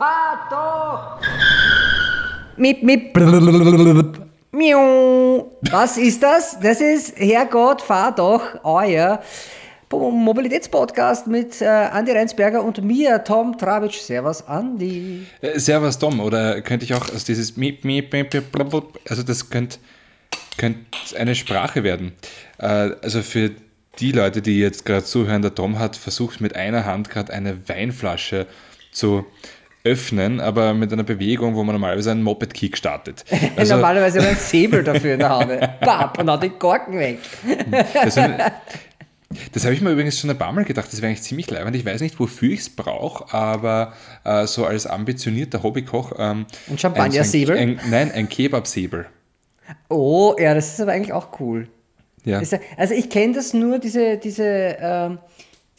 fahr doch! Mip, mip, Miau. Was ist das? Das ist Herrgott, fahr doch, euer Mobilitätspodcast mit äh, Andi Reinsberger und mir, Tom Travitsch. Servus, Andi. Äh, servus, Tom. Oder könnte ich auch aus dieses Miep, Miep, Miep, Miep, also das könnte könnt eine Sprache werden. Äh, also für die Leute, die jetzt gerade zuhören, der Tom hat versucht, mit einer Hand gerade eine Weinflasche zu öffnen, aber mit einer Bewegung, wo man normalerweise einen Moped-Kick startet. Also, normalerweise hat man einen Säbel dafür in der Hand. Bap, und hat den Korken weg. Also, das habe ich mir übrigens schon ein paar Mal gedacht, das wäre eigentlich ziemlich leibend. Ich weiß nicht, wofür ich es brauche, aber äh, so als ambitionierter Hobbykoch. Ähm, ein Champagner-Säbel? Ein, nein, ein Kebab-Säbel. Oh, ja, das ist aber eigentlich auch cool. Ja. Also ich kenne das nur, diese, diese, ähm,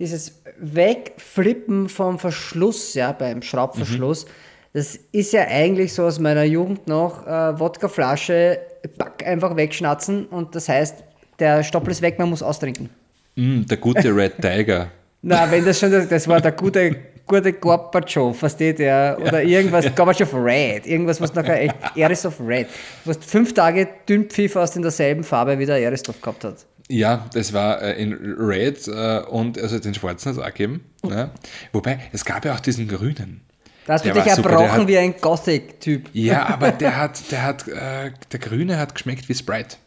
dieses Wegflippen vom Verschluss, ja, beim Schraubverschluss. Mhm. Das ist ja eigentlich so aus meiner Jugend noch, äh, Wodkaflasche, Back einfach wegschnatzen und das heißt, der Stoppel ist weg, man muss austrinken. Mm, der gute Red Tiger. Na, wenn das schon, das war der gute, gute Gorbatschow, versteht ihr? Oder ja. irgendwas, Gorbatschow Red, irgendwas, was nachher echt, Erisov Red, was fünf Tage Dünnpfiff aus in derselben Farbe wie der Erisov gehabt hat. Ja, das war äh, in Red äh, und also den schwarzen hat es auch gegeben. Ne? Wobei, es gab ja auch diesen grünen. Da hast du dich erbrochen wie ein Gothic-Typ. Ja, aber der hat, der hat, äh, der grüne hat geschmeckt wie Sprite.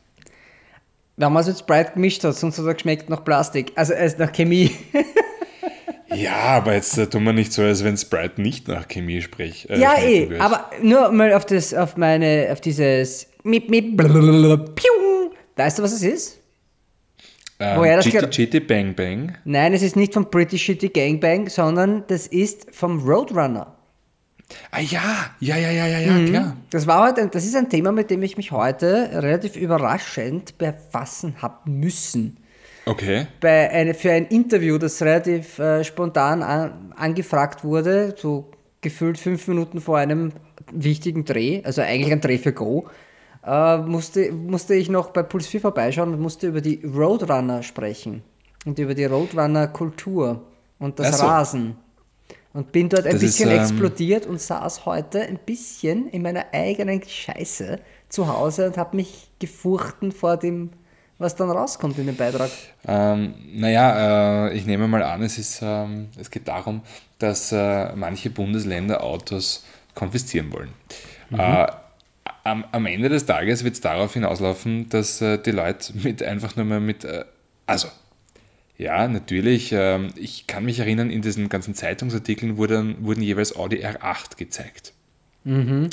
Wenn man es mit Sprite gemischt hat, sonst hat er geschmeckt nach Plastik, also äh, nach Chemie. ja, aber jetzt äh, tun wir nicht so, als wenn Sprite nicht nach Chemie spricht. Äh, ja, eh, wird. aber nur mal auf das, auf meine, auf dieses Mip, Mip, Piu. Weißt du, was es ist? Ähm, Woher das Chitty Chitty Bang Bang? Nein, es ist nicht vom British Shitty Gang Bang, sondern das ist vom Roadrunner. Ah ja, ja, ja, ja, ja, ja, mhm. klar. Das, war heute, das ist ein Thema, mit dem ich mich heute relativ überraschend befassen habe müssen. Okay. Bei eine, für ein Interview, das relativ äh, spontan an, angefragt wurde, so gefühlt fünf Minuten vor einem wichtigen Dreh, also eigentlich ein Dreh für Go, äh, musste, musste ich noch bei Puls 4 vorbeischauen und musste über die Roadrunner sprechen und über die Roadrunner-Kultur und das so. Rasen. Und bin dort ein das bisschen ist, ähm, explodiert und saß heute ein bisschen in meiner eigenen Scheiße zu Hause und habe mich gefurchten vor dem, was dann rauskommt in dem Beitrag. Ähm, naja, äh, ich nehme mal an, es, ist, ähm, es geht darum, dass äh, manche Bundesländer Autos konfiszieren wollen. Mhm. Äh, am, am, Ende des Tages wird es darauf hinauslaufen, dass äh, die Leute mit einfach nur mal mit, äh, also ja, natürlich. Ähm, ich kann mich erinnern, in diesen ganzen Zeitungsartikeln wurden, wurden jeweils Audi R8 gezeigt. Mhm.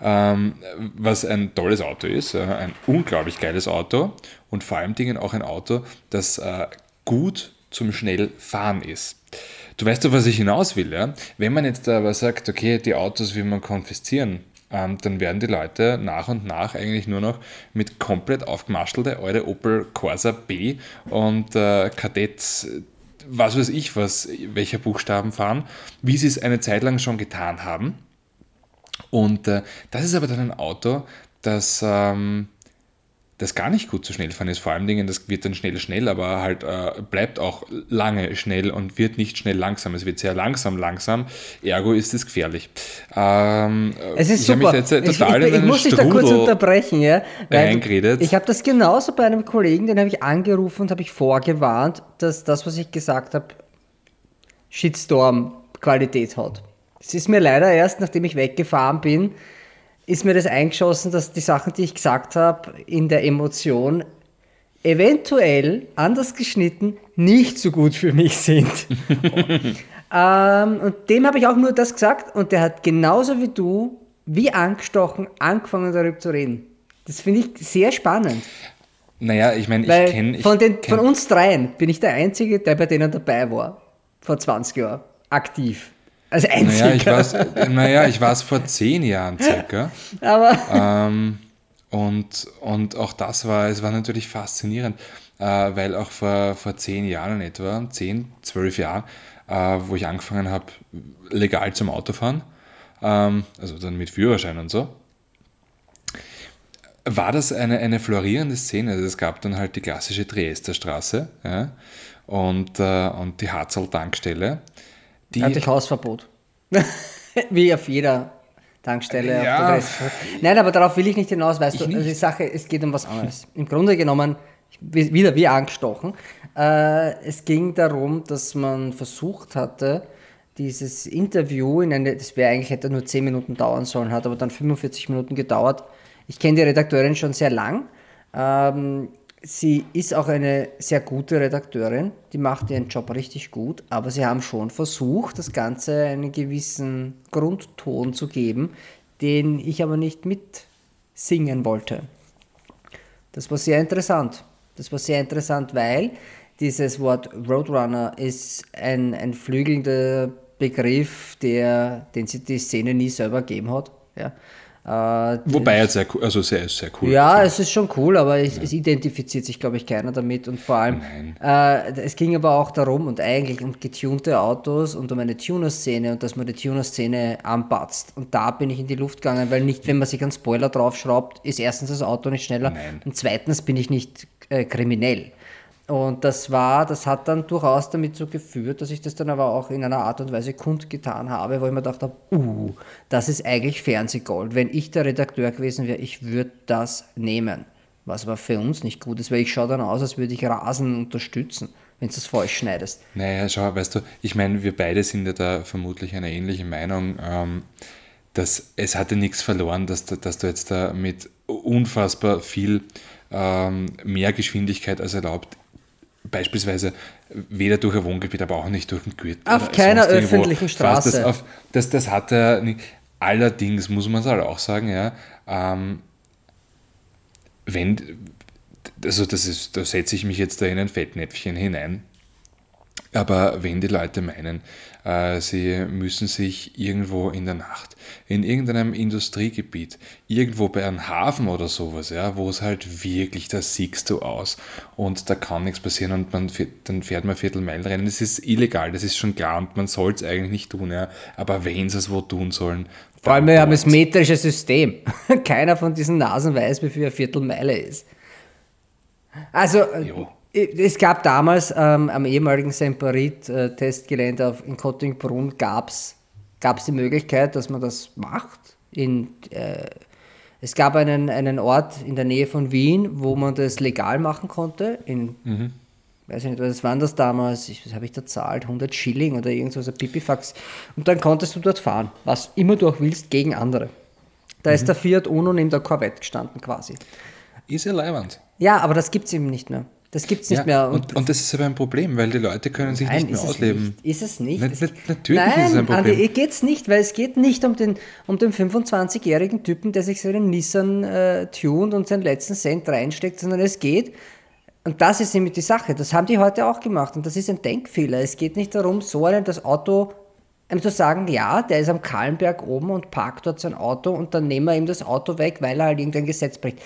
Ähm, was ein tolles Auto ist, äh, ein unglaublich geiles Auto und vor allem Dingen auch ein Auto, das äh, gut zum Schnellfahren ist. Du weißt doch, was ich hinaus will, ja? Wenn man jetzt aber sagt, okay, die Autos will man konfiszieren, ähm, dann werden die Leute nach und nach eigentlich nur noch mit komplett aufgemaschelte eure Opel Corsa B und äh, Kadett, was weiß ich was, welcher Buchstaben fahren, wie sie es eine Zeit lang schon getan haben. Und äh, das ist aber dann ein Auto, das ähm, das gar nicht gut zu schnell fahren ist. Vor allen Dingen, das wird dann schnell schnell, aber halt äh, bleibt auch lange schnell und wird nicht schnell langsam. Es wird sehr langsam langsam, ergo ist es gefährlich. Ähm, es ist super. ich, ich, ich muss dich da kurz unterbrechen, ja. Ich habe das genauso bei einem Kollegen, den habe ich angerufen und habe ich vorgewarnt, dass das, was ich gesagt habe, Shitstorm-Qualität hat. Es ist mir leider erst, nachdem ich weggefahren bin, ist mir das eingeschossen, dass die Sachen, die ich gesagt habe, in der Emotion eventuell anders geschnitten nicht so gut für mich sind. ähm, und dem habe ich auch nur das gesagt und der hat genauso wie du, wie angestochen, angefangen darüber zu reden. Das finde ich sehr spannend. Naja, ich meine, ich kenne. Von, kenn von uns dreien bin ich der Einzige, der bei denen dabei war. Vor 20 Jahren. Aktiv. Als einziger. Naja, ich war naja, ich war es vor zehn Jahren circa. Aber. Ähm, und, und auch das war, es war natürlich faszinierend, äh, weil auch vor, vor zehn Jahren etwa, zehn, zwölf Jahren, äh, wo ich angefangen habe, legal zum Autofahren, ähm, also dann mit Führerschein und so, war das eine, eine florierende Szene. Also es gab dann halt die klassische Dresderstraße ja, und, äh, und die Harzl-Tankstelle die, Hatte ich Hausverbot. Wie auf jeder Tankstelle. Ja. Nein, aber darauf will ich nicht hinaus, weißt Ich du, also die Sache, es geht um was anderes. Im Grunde genommen, wie- wieder wie angestochen, äh, es ging darum, dass man versucht hatte, dieses Interview in eine, das wäre eigentlich hätte nur 10 Minuten dauern sollen, hat aber dann 45 Minuten gedauert. Ich kenne die Redakteurin schon sehr lang. Ähm, sie ist auch eine sehr gute Redakteurin, die macht ihren Job richtig gut, aber sie haben schon versucht, das Ganze einen gewissen Grundton zu geben, den ich aber nicht mitsingen wollte. Das war sehr interessant. Das war sehr interessant, weil dieses Wort Roadrunner ist ein, ein flügelnder Begriff, der, den sie die Szene nie selber gegeben hat. Ja. Äh, Wobei er sehr cool, also sehr, sehr cool. ja, es ist schon cool, aber es, es identifiziert sich, glaube ich, keiner damit. Und vor allem, äh, es ging aber auch darum und eigentlich um getunte Autos und um eine Tuner-Szene und dass man die Tuner-Szene anpatzt. Und da bin ich in die Luft gegangen, weil nicht, wenn man sich einen Spoiler draufschraubt, ist erstens das Auto nicht schneller Nein. und zweitens bin ich nicht äh, kriminell. Und das war, das hat dann durchaus damit so geführt, dass ich das dann aber auch in einer Art und Weise kundgetan habe, wo ich mir gedacht habe, uh, das ist eigentlich Fernsehgold. Wenn ich der Redakteur gewesen wäre, ich würde das nehmen. Was aber für uns nicht gut ist, weil ich schaue dann aus, als würde ich Rasen unterstützen, wenn du es falsch schneidest. Naja, schau, weißt du, ich meine, wir beide sind ja da vermutlich einer ähnlichen Meinung, ähm, dass es hatte nichts verloren, dass, dass du jetzt da mit unfassbar viel ähm, mehr Geschwindigkeit als erlaubt, beispielsweise weder durch ein Wohngebiet, aber auch nicht durch ein Gürtel. Auf keiner öffentlichen fährst. Das, Straße. auf, das, das hat er nicht. Allerdings muss man es halt auch sagen, ja, ähm, wenn, also das ist, da setze ich mich jetzt da in ein Fettnäpfchen hinein, aber wenn die Leute meinen, äh, sie müssen sich irgendwo in der Nacht, in irgendeinem Industriegebiet, irgendwo bei einem Hafen oder sowas, ja, wo es halt wirklich, da siehst du aus und da kann nichts passieren und man, fährt- dann fährt man Viertelmeilenrennen. Das ist illegal, das ist schon klar und man soll es eigentlich nicht tun, ja. aber wenn sie es wo tun sollen, Vor allem, wir haben das metrische System. Keiner von diesen Nasen weiß, wie viel eine Viertelmeile ist. Also, Jo. Es gab damals ähm, am ehemaligen Semperit-Testgelände auf- in Kottingbrunn gab es die Möglichkeit, dass man das macht. In, äh, es gab einen, einen Ort in der Nähe von Wien, wo man das legal machen konnte. In, weiß ich nicht, was waren das damals? Ich, was habe ich da zahlt? 100 Schilling oder irgendwas, ein Pipifax. Und dann konntest du dort fahren, was immer du auch willst, gegen andere. Da ist der Fiat Uno neben der Corvette gestanden quasi. Ist ja leibend. Ja, aber das gibt es eben nicht mehr. Das gibt es nicht Ja, mehr. und, und das ist aber ein Problem, weil die Leute können sich nicht mehr ist ausleben. Nicht. Ist es nicht? Na- Es- na- natürlich Nein, ist es ein Problem. Andi, geht es nicht, weil es geht nicht um den, um den 25-jährigen Typen, der sich seinen Nissan äh, tunt und seinen letzten Cent reinsteckt, sondern es geht, und das ist nämlich die Sache, das haben die heute auch gemacht und das ist ein Denkfehler. Es geht nicht darum, so einem das Auto einem zu sagen, ja, der ist am Kahlenberg oben und parkt dort sein Auto und dann nehmen wir ihm das Auto weg, weil er halt irgendein Gesetz bricht.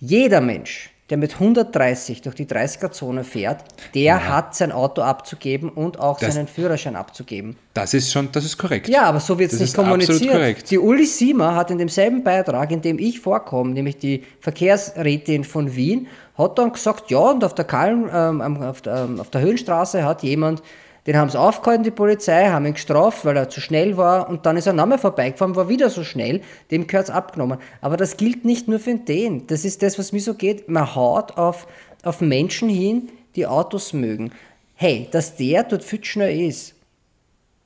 Jeder Mensch, der mit 130 durch die 30er-Zone fährt, der hat sein Auto abzugeben und auch Das- seinen Führerschein abzugeben. Das ist schon, das ist korrekt. Ja, aber so wird es nicht kommuniziert. korrekt. Die Uli Siemer hat in demselben Beitrag, in dem ich vorkomme, nämlich die Verkehrsrätin von Wien, hat dann gesagt, ja, und auf der, Kalm, ähm, auf, der, ähm, auf der Höhenstraße hat jemand, den haben sie aufgehalten, die Polizei, haben ihn gestraft, weil er zu schnell war und dann ist er nochmal vorbeigefahren, war wieder so schnell, dem gehört es abgenommen. Aber das gilt nicht nur für den. Das ist das, was mir so geht. Man haut auf, auf Menschen hin, die Autos mögen. Hey, dass der dort viel schneller ist,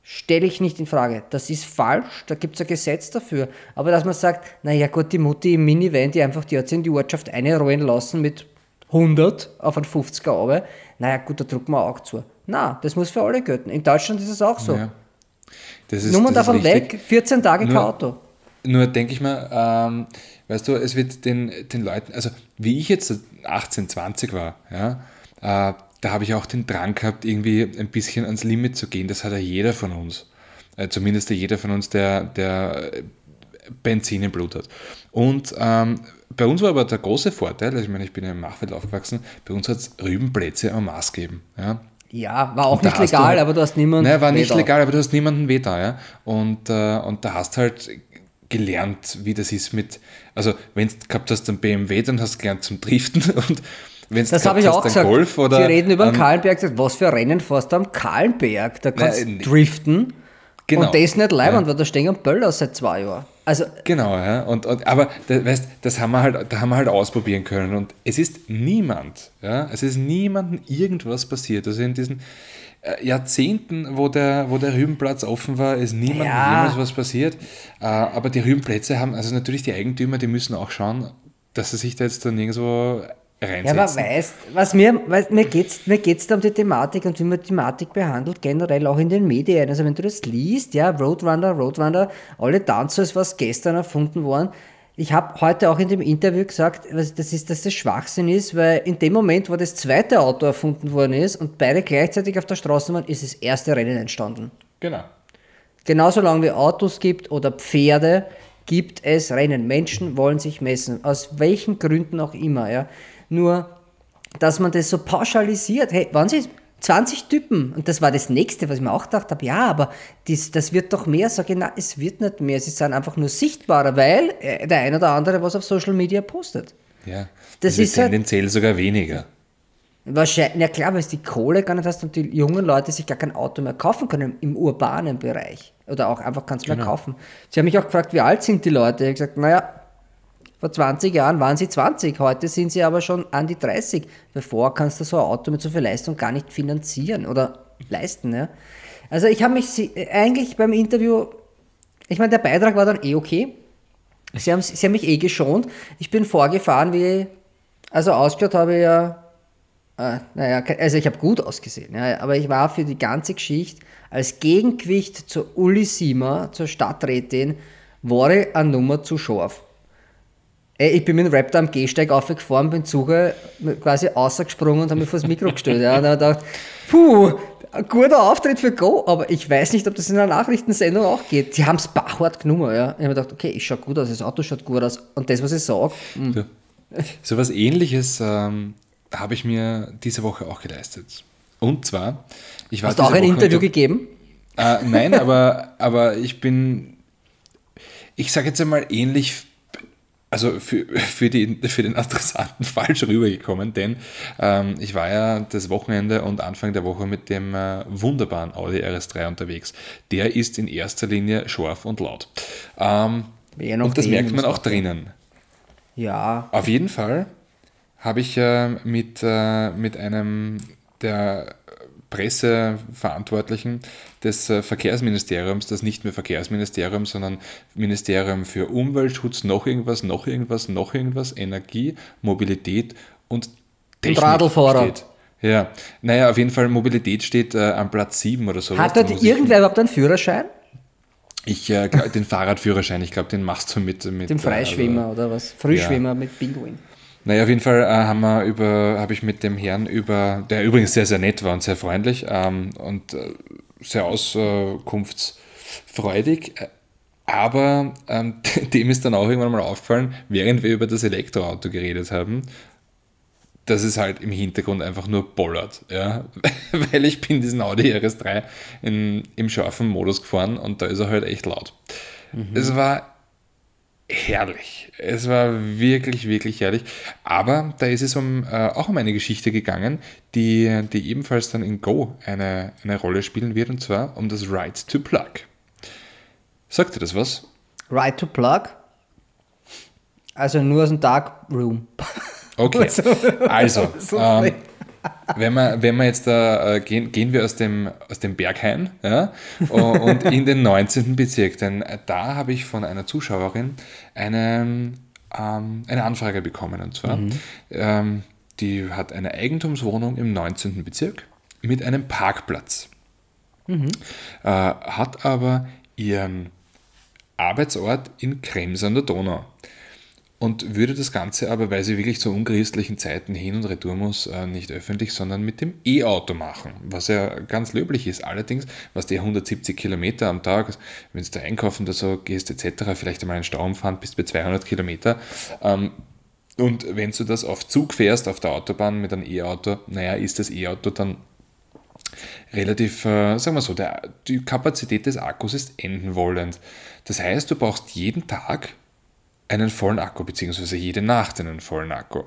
stelle ich nicht in Frage. Das ist falsch, da gibt es ein Gesetz dafür. Aber dass man sagt, naja gut, die Mutti im Minivan, die einfach, die hat sich in die Ortschaft einrollen lassen mit 100 auf einen 50er runter, naja gut, da drucken wir auch zu. Na, das muss für alle gelten. In Deutschland ist es auch so. Ja. Das ist, Nummer das ist davon richtig. weg, 14 Tage kein Auto. Nur denke ich mal, ähm, weißt du, es wird den, den Leuten, also wie ich jetzt 18, 20 war, ja, äh, da habe ich auch den Drang gehabt, irgendwie ein bisschen ans Limit zu gehen. Das hat ja jeder von uns. Äh, zumindest jeder von uns, der, der Benzin im Blut hat. Und ähm, bei uns war aber der große Vorteil, also ich meine, ich bin ja im Machfeld aufgewachsen, bei uns hat es Rübenplätze en masse gegeben. Ja. Ja, war auch nicht du legal, halt- aber du hast niemanden. Nein, war nicht legal, aber du hast niemanden weh da, ja. Und, äh, und da hast halt gelernt, wie das ist mit, also wenn du gehabt hast einen BMW, dann hast du gelernt zum Driften und wenn du Das habe ich auch gesagt. Golf oder Sie reden über den einen- Kahlenberg. Was für Rennen fährst du am Kahlenberg? Da kannst du driften. Genau. Und das ist nicht leibend, ja. weil da stehen Böller seit zwei Jahren. Also, genau, ja. Und, und, aber da, weißt, das haben wir halt, da haben wir halt ausprobieren können. Und es ist niemand, ja, es ist niemandem irgendwas passiert. Also in diesen äh, Jahrzehnten, wo der, wo der Rübenplatz offen war, ist niemandem ja. jemals was passiert. Äh, aber die Rübenplätze haben, also natürlich die Eigentümer, die müssen auch schauen, dass sie sich da jetzt dann nirgendwo reinsetzen. Ja, aber weißt, was mir, was, mir geht es mir geht's da um die Thematik und wie man die Thematik behandelt, generell auch in den Medien. Also wenn du das liest, ja, Roadrunner, Roadrunner, alle Dancers, was gestern erfunden worden. Ich habe heute auch in dem Interview gesagt, das ist, dass das Schwachsinn ist, weil in dem Moment, wo das zweite Auto erfunden worden ist und beide gleichzeitig auf der Straße waren, ist das erste Rennen entstanden. Genau. Genauso lange wie Autos gibt oder Pferde, gibt es Rennen. Menschen wollen sich messen, aus welchen Gründen auch immer. Ja. Nur, dass man das so pauschalisiert, hey, waren sie 20 Typen? Und das war das nächste, was ich mir auch gedacht habe, ja, aber das, das wird doch mehr. Sage ich, nein, es wird nicht mehr. Sie sind einfach nur sichtbarer, weil äh, der eine oder andere was auf Social Media postet. Ja, das, das ist halt tendenziell halt, sogar weniger. Wahrscheinlich, ja klar, weil es die Kohle gar nicht hast und die jungen Leute sich gar kein Auto mehr kaufen können im urbanen Bereich. Oder auch einfach du genau. mehr kaufen. Sie haben mich auch gefragt, wie alt sind die Leute? Ich habe gesagt, naja, vor 20 Jahren waren sie 20, heute sind sie aber schon an die 30. Bevor kannst du so ein Auto mit so viel Leistung gar nicht finanzieren oder leisten. Ja? Also ich habe mich eigentlich beim Interview, ich meine, der Beitrag war dann eh okay. Sie haben, sie haben mich eh geschont. Ich bin vorgefahren, wie, also ausgeschaut habe ich ja, äh, naja, also ich habe gut ausgesehen, ja, aber ich war für die ganze Geschichte als Gegengewicht zur Uli Siemer, zur Stadträtin, war ich eine Nummer zu scharf. Ey, ich bin mit dem Raptor am Gehsteig aufgefahren, bin Zuge quasi ausgesprungen und habe mich vor das Mikro gestellt. Ja, und habe gedacht, puh, ein guter Auftritt für Go, aber ich weiß nicht, ob das in einer Nachrichtensendung auch geht. Sie haben es bachhart genommen. Ja. Ich habe gedacht, okay, ich schaue gut aus, das Auto schaut gut aus. Und das, was ich sage. Hm. So, so was ähnliches ähm, habe ich mir diese Woche auch geleistet. Und zwar, ich war. Hast du auch ein Woche Interview gegeben? Äh, nein, aber, aber ich bin, ich sage jetzt einmal ähnlich also für, für, die, für den Adressaten falsch rübergekommen, denn ähm, ich war ja das Wochenende und Anfang der Woche mit dem äh, wunderbaren Audi RS3 unterwegs. Der ist in erster Linie scharf und laut. Ähm, und das merkt man auch drinnen. Ja. Auf jeden Fall habe ich äh, mit, äh, mit einem der Presseverantwortlichen des äh, Verkehrsministeriums, das nicht mehr Verkehrsministerium, sondern Ministerium für Umweltschutz, noch irgendwas, noch irgendwas, noch irgendwas, Energie, Mobilität und Technik Radlfahrer. Steht. Ja, naja, auf jeden Fall Mobilität steht äh, am Platz 7 oder so. Hat dort irgendwer überhaupt einen Führerschein? Ich äh, glaub, den Fahrradführerschein, ich glaube, den machst du mit. mit den Freischwimmer also, oder was? Frühschwimmer ja. mit Pinguin. Naja, auf jeden Fall äh, haben wir über, habe ich mit dem Herrn über, der übrigens sehr, sehr nett war und sehr freundlich ähm, und äh, sehr auskunftsfreudig, äh, aber ähm, dem ist dann auch irgendwann mal aufgefallen, während wir über das Elektroauto geredet haben, dass es halt im Hintergrund einfach nur bollert. Ja? Weil ich bin diesen Audi RS3 in, im scharfen Modus gefahren und da ist er halt echt laut. Mhm. Es war herrlich. Es war wirklich, wirklich herrlich. Aber da ist es um, äh, auch um eine Geschichte gegangen, die, die ebenfalls dann in Go eine, eine Rolle spielen wird, und zwar um das Right to Plug. Sagt ihr das was? Right to Plug? Also nur aus dem Dark Room. Okay, also, ähm, wenn wir, wenn wir jetzt da äh, gehen, gehen wir aus dem, aus dem Berghain ja, und in den 19. Bezirk, denn da habe ich von einer Zuschauerin eine, ähm, eine Anfrage bekommen. Und zwar, mhm. ähm, die hat eine Eigentumswohnung im 19. Bezirk mit einem Parkplatz, mhm. äh, hat aber ihren Arbeitsort in Krems an der Donau und würde das Ganze aber, weil sie wirklich zu unchristlichen Zeiten hin und retour muss, äh, nicht öffentlich, sondern mit dem E-Auto machen, was ja ganz löblich ist. Allerdings, was die 170 Kilometer am Tag, wenn du da einkaufen oder so gehst etc., vielleicht einmal einen Stau umfahren, bis bei 200 Kilometer. Ähm, und wenn du das auf Zug fährst, auf der Autobahn mit einem E-Auto, naja, ist das E-Auto dann relativ, äh, sagen wir so, der, die Kapazität des Akkus ist enden wollend. Das heißt, du brauchst jeden Tag einen vollen Akku, beziehungsweise jede Nacht einen vollen Akku.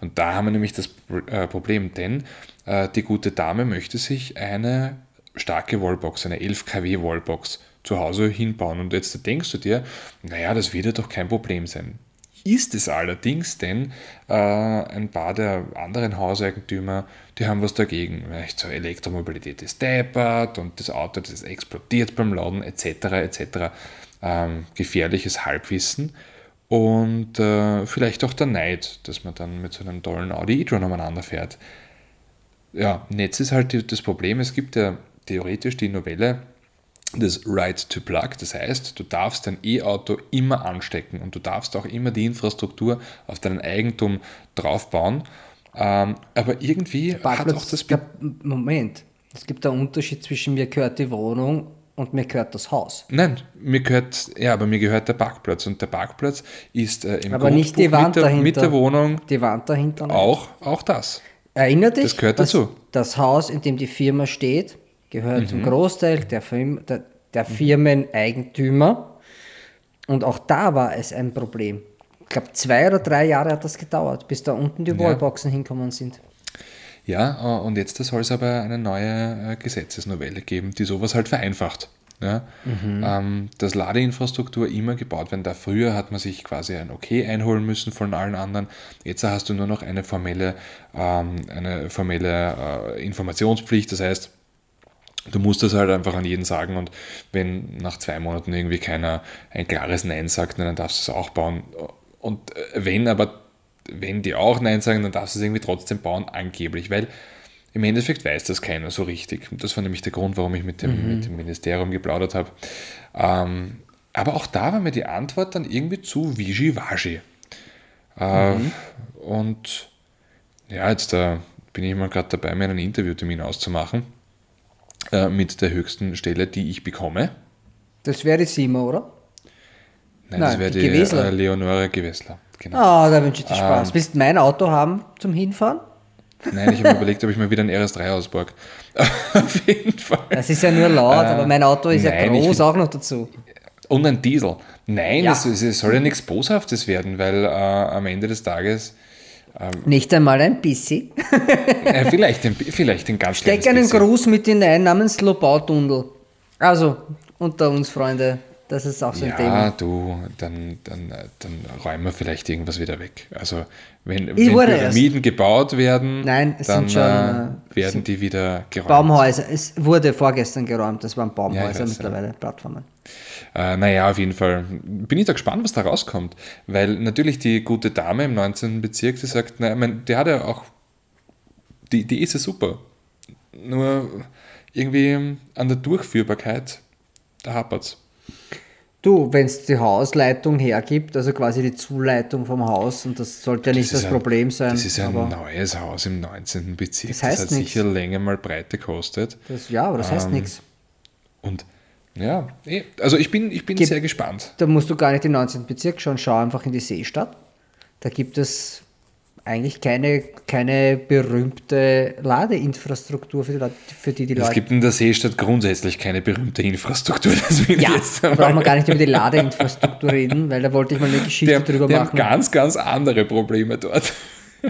Und da haben wir nämlich das äh, Problem, denn äh, die gute Dame möchte sich eine starke Wallbox, eine 11 kW Wallbox zu Hause hinbauen. Und jetzt denkst du dir, naja, das wird ja doch kein Problem sein. Ist es allerdings, denn äh, ein paar der anderen Hauseigentümer, die haben was dagegen. Vielleicht so Elektromobilität ist deppert und das Auto, das explodiert beim Laden, etc. etc. Ähm, gefährliches Halbwissen und äh, vielleicht auch der Neid, dass man dann mit so einem tollen Audi e-tron umeinander fährt. Ja, jetzt ist halt das Problem, es gibt ja theoretisch die Novelle das Right to Plug. Das heißt, du darfst dein E-Auto immer anstecken und du darfst auch immer die Infrastruktur auf dein Eigentum draufbauen. Ähm, aber irgendwie hat auch das... Gab, Moment, es gibt einen Unterschied zwischen mir gehört die Wohnung und mir gehört das Haus. Nein, mir gehört, ja, aber mir gehört der Parkplatz und der Parkplatz ist äh, im aber nicht die Wand mit der, dahinter. mit der Wohnung. Die Wand dahinter. Auch, auch das. Erinnert dich, das gehört dazu. Das Haus, in dem die Firma steht, gehört mhm. zum Großteil der, Firma, der, der mhm. Firmeneigentümer. Und auch da war es ein Problem. Ich glaube, zwei oder drei Jahre hat das gedauert, bis da unten die Wallboxen ja. hinkommen sind. Ja, äh, und jetzt soll es aber eine neue äh, Gesetzesnovelle geben, die sowas halt vereinfacht. Ja, mhm. ähm, dass Ladeinfrastruktur immer gebaut werden darf. Früher hat man sich quasi ein Okay einholen müssen von allen anderen. Jetzt hast du nur noch eine formelle, ähm, eine formelle äh, Informationspflicht. Das heißt, du musst das halt einfach an jeden sagen und wenn nach zwei Monaten irgendwie keiner ein klares Nein sagt, dann darfst du es auch bauen. Und äh, wenn aber, wenn die auch Nein sagen, dann darfst du es irgendwie trotzdem bauen, angeblich, weil im Endeffekt weiß das keiner so richtig. Und das war nämlich der Grund, warum ich mit dem, mhm. mit dem Ministerium geplaudert habe. Ähm, aber auch da war mir die Antwort dann irgendwie zu wischiwaschi. Äh, mhm. Und ja, jetzt äh, bin ich mal gerade dabei, mir einen Interviewtermin auszumachen äh, mit der höchsten Stelle, die ich bekomme. Das wäre die Sima, oder? Nein, Nein das wäre die, die äh, Leonore Gewessler. Genau. Ah, da wünsche ich dir Spaß. Ähm, Willst du mein Auto haben zum Hinfahren? Nein, ich habe mir überlegt, ob ich mir wieder ein RS3 ausborg. Auf jeden Fall. Das ist ja nur laut, äh, aber mein Auto ist nein, ja groß auch noch dazu. Und ein Diesel. Nein, ja. es, es, soll ja nichts Boshaftes werden, weil äh, am Ende des Tages. Ähm, Nicht einmal ein bisschen. äh, vielleicht, ein, vielleicht ein ganz Steck einen bisschen. Gruß mit hinein namens Lobautunnel. Also, unter uns, Freunde. Das ist auch so ein ja, Thema. Ja, du, dann, dann, dann räumen wir vielleicht irgendwas wieder weg. Also, wenn, wenn Pyramiden gebaut werden, Nein, dann schon, äh, werden die wieder geräumt. Baumhäuser. Es wurde vorgestern geräumt, das waren Baumhäuser ja, mittlerweile, ja. Plattformen. Äh, naja, auf jeden Fall bin ich da gespannt, was da rauskommt. Weil natürlich die gute Dame im 19. Bezirk, die sagt, na, mein, die hat ja auch, die, die ist ja super. Nur irgendwie an der Durchführbarkeit, da hapert es. Du, wenn es die Hausleitung hergibt, also quasi die Zuleitung vom Haus, und das sollte ja nicht das, das Problem sein. Das ist ein neues Haus im 19. Bezirk. Das, heißt das hat nix. sicher länger mal Breite gekostet. Das, ja, aber das heißt ähm, nichts. Und ja, eh, also ich bin, ich bin Gib, sehr gespannt. Da musst du gar nicht den 19. Bezirk schauen, schau einfach in die Seestadt. Da gibt es eigentlich keine, keine berühmte Ladeinfrastruktur für die, für die, die Leute. Es gibt in der Seestadt grundsätzlich keine berühmte Infrastruktur. ja, da brauchen wir gar nicht über die Ladeinfrastruktur reden, weil da wollte ich mal eine Geschichte die drüber die machen. Haben ganz, ganz andere Probleme dort.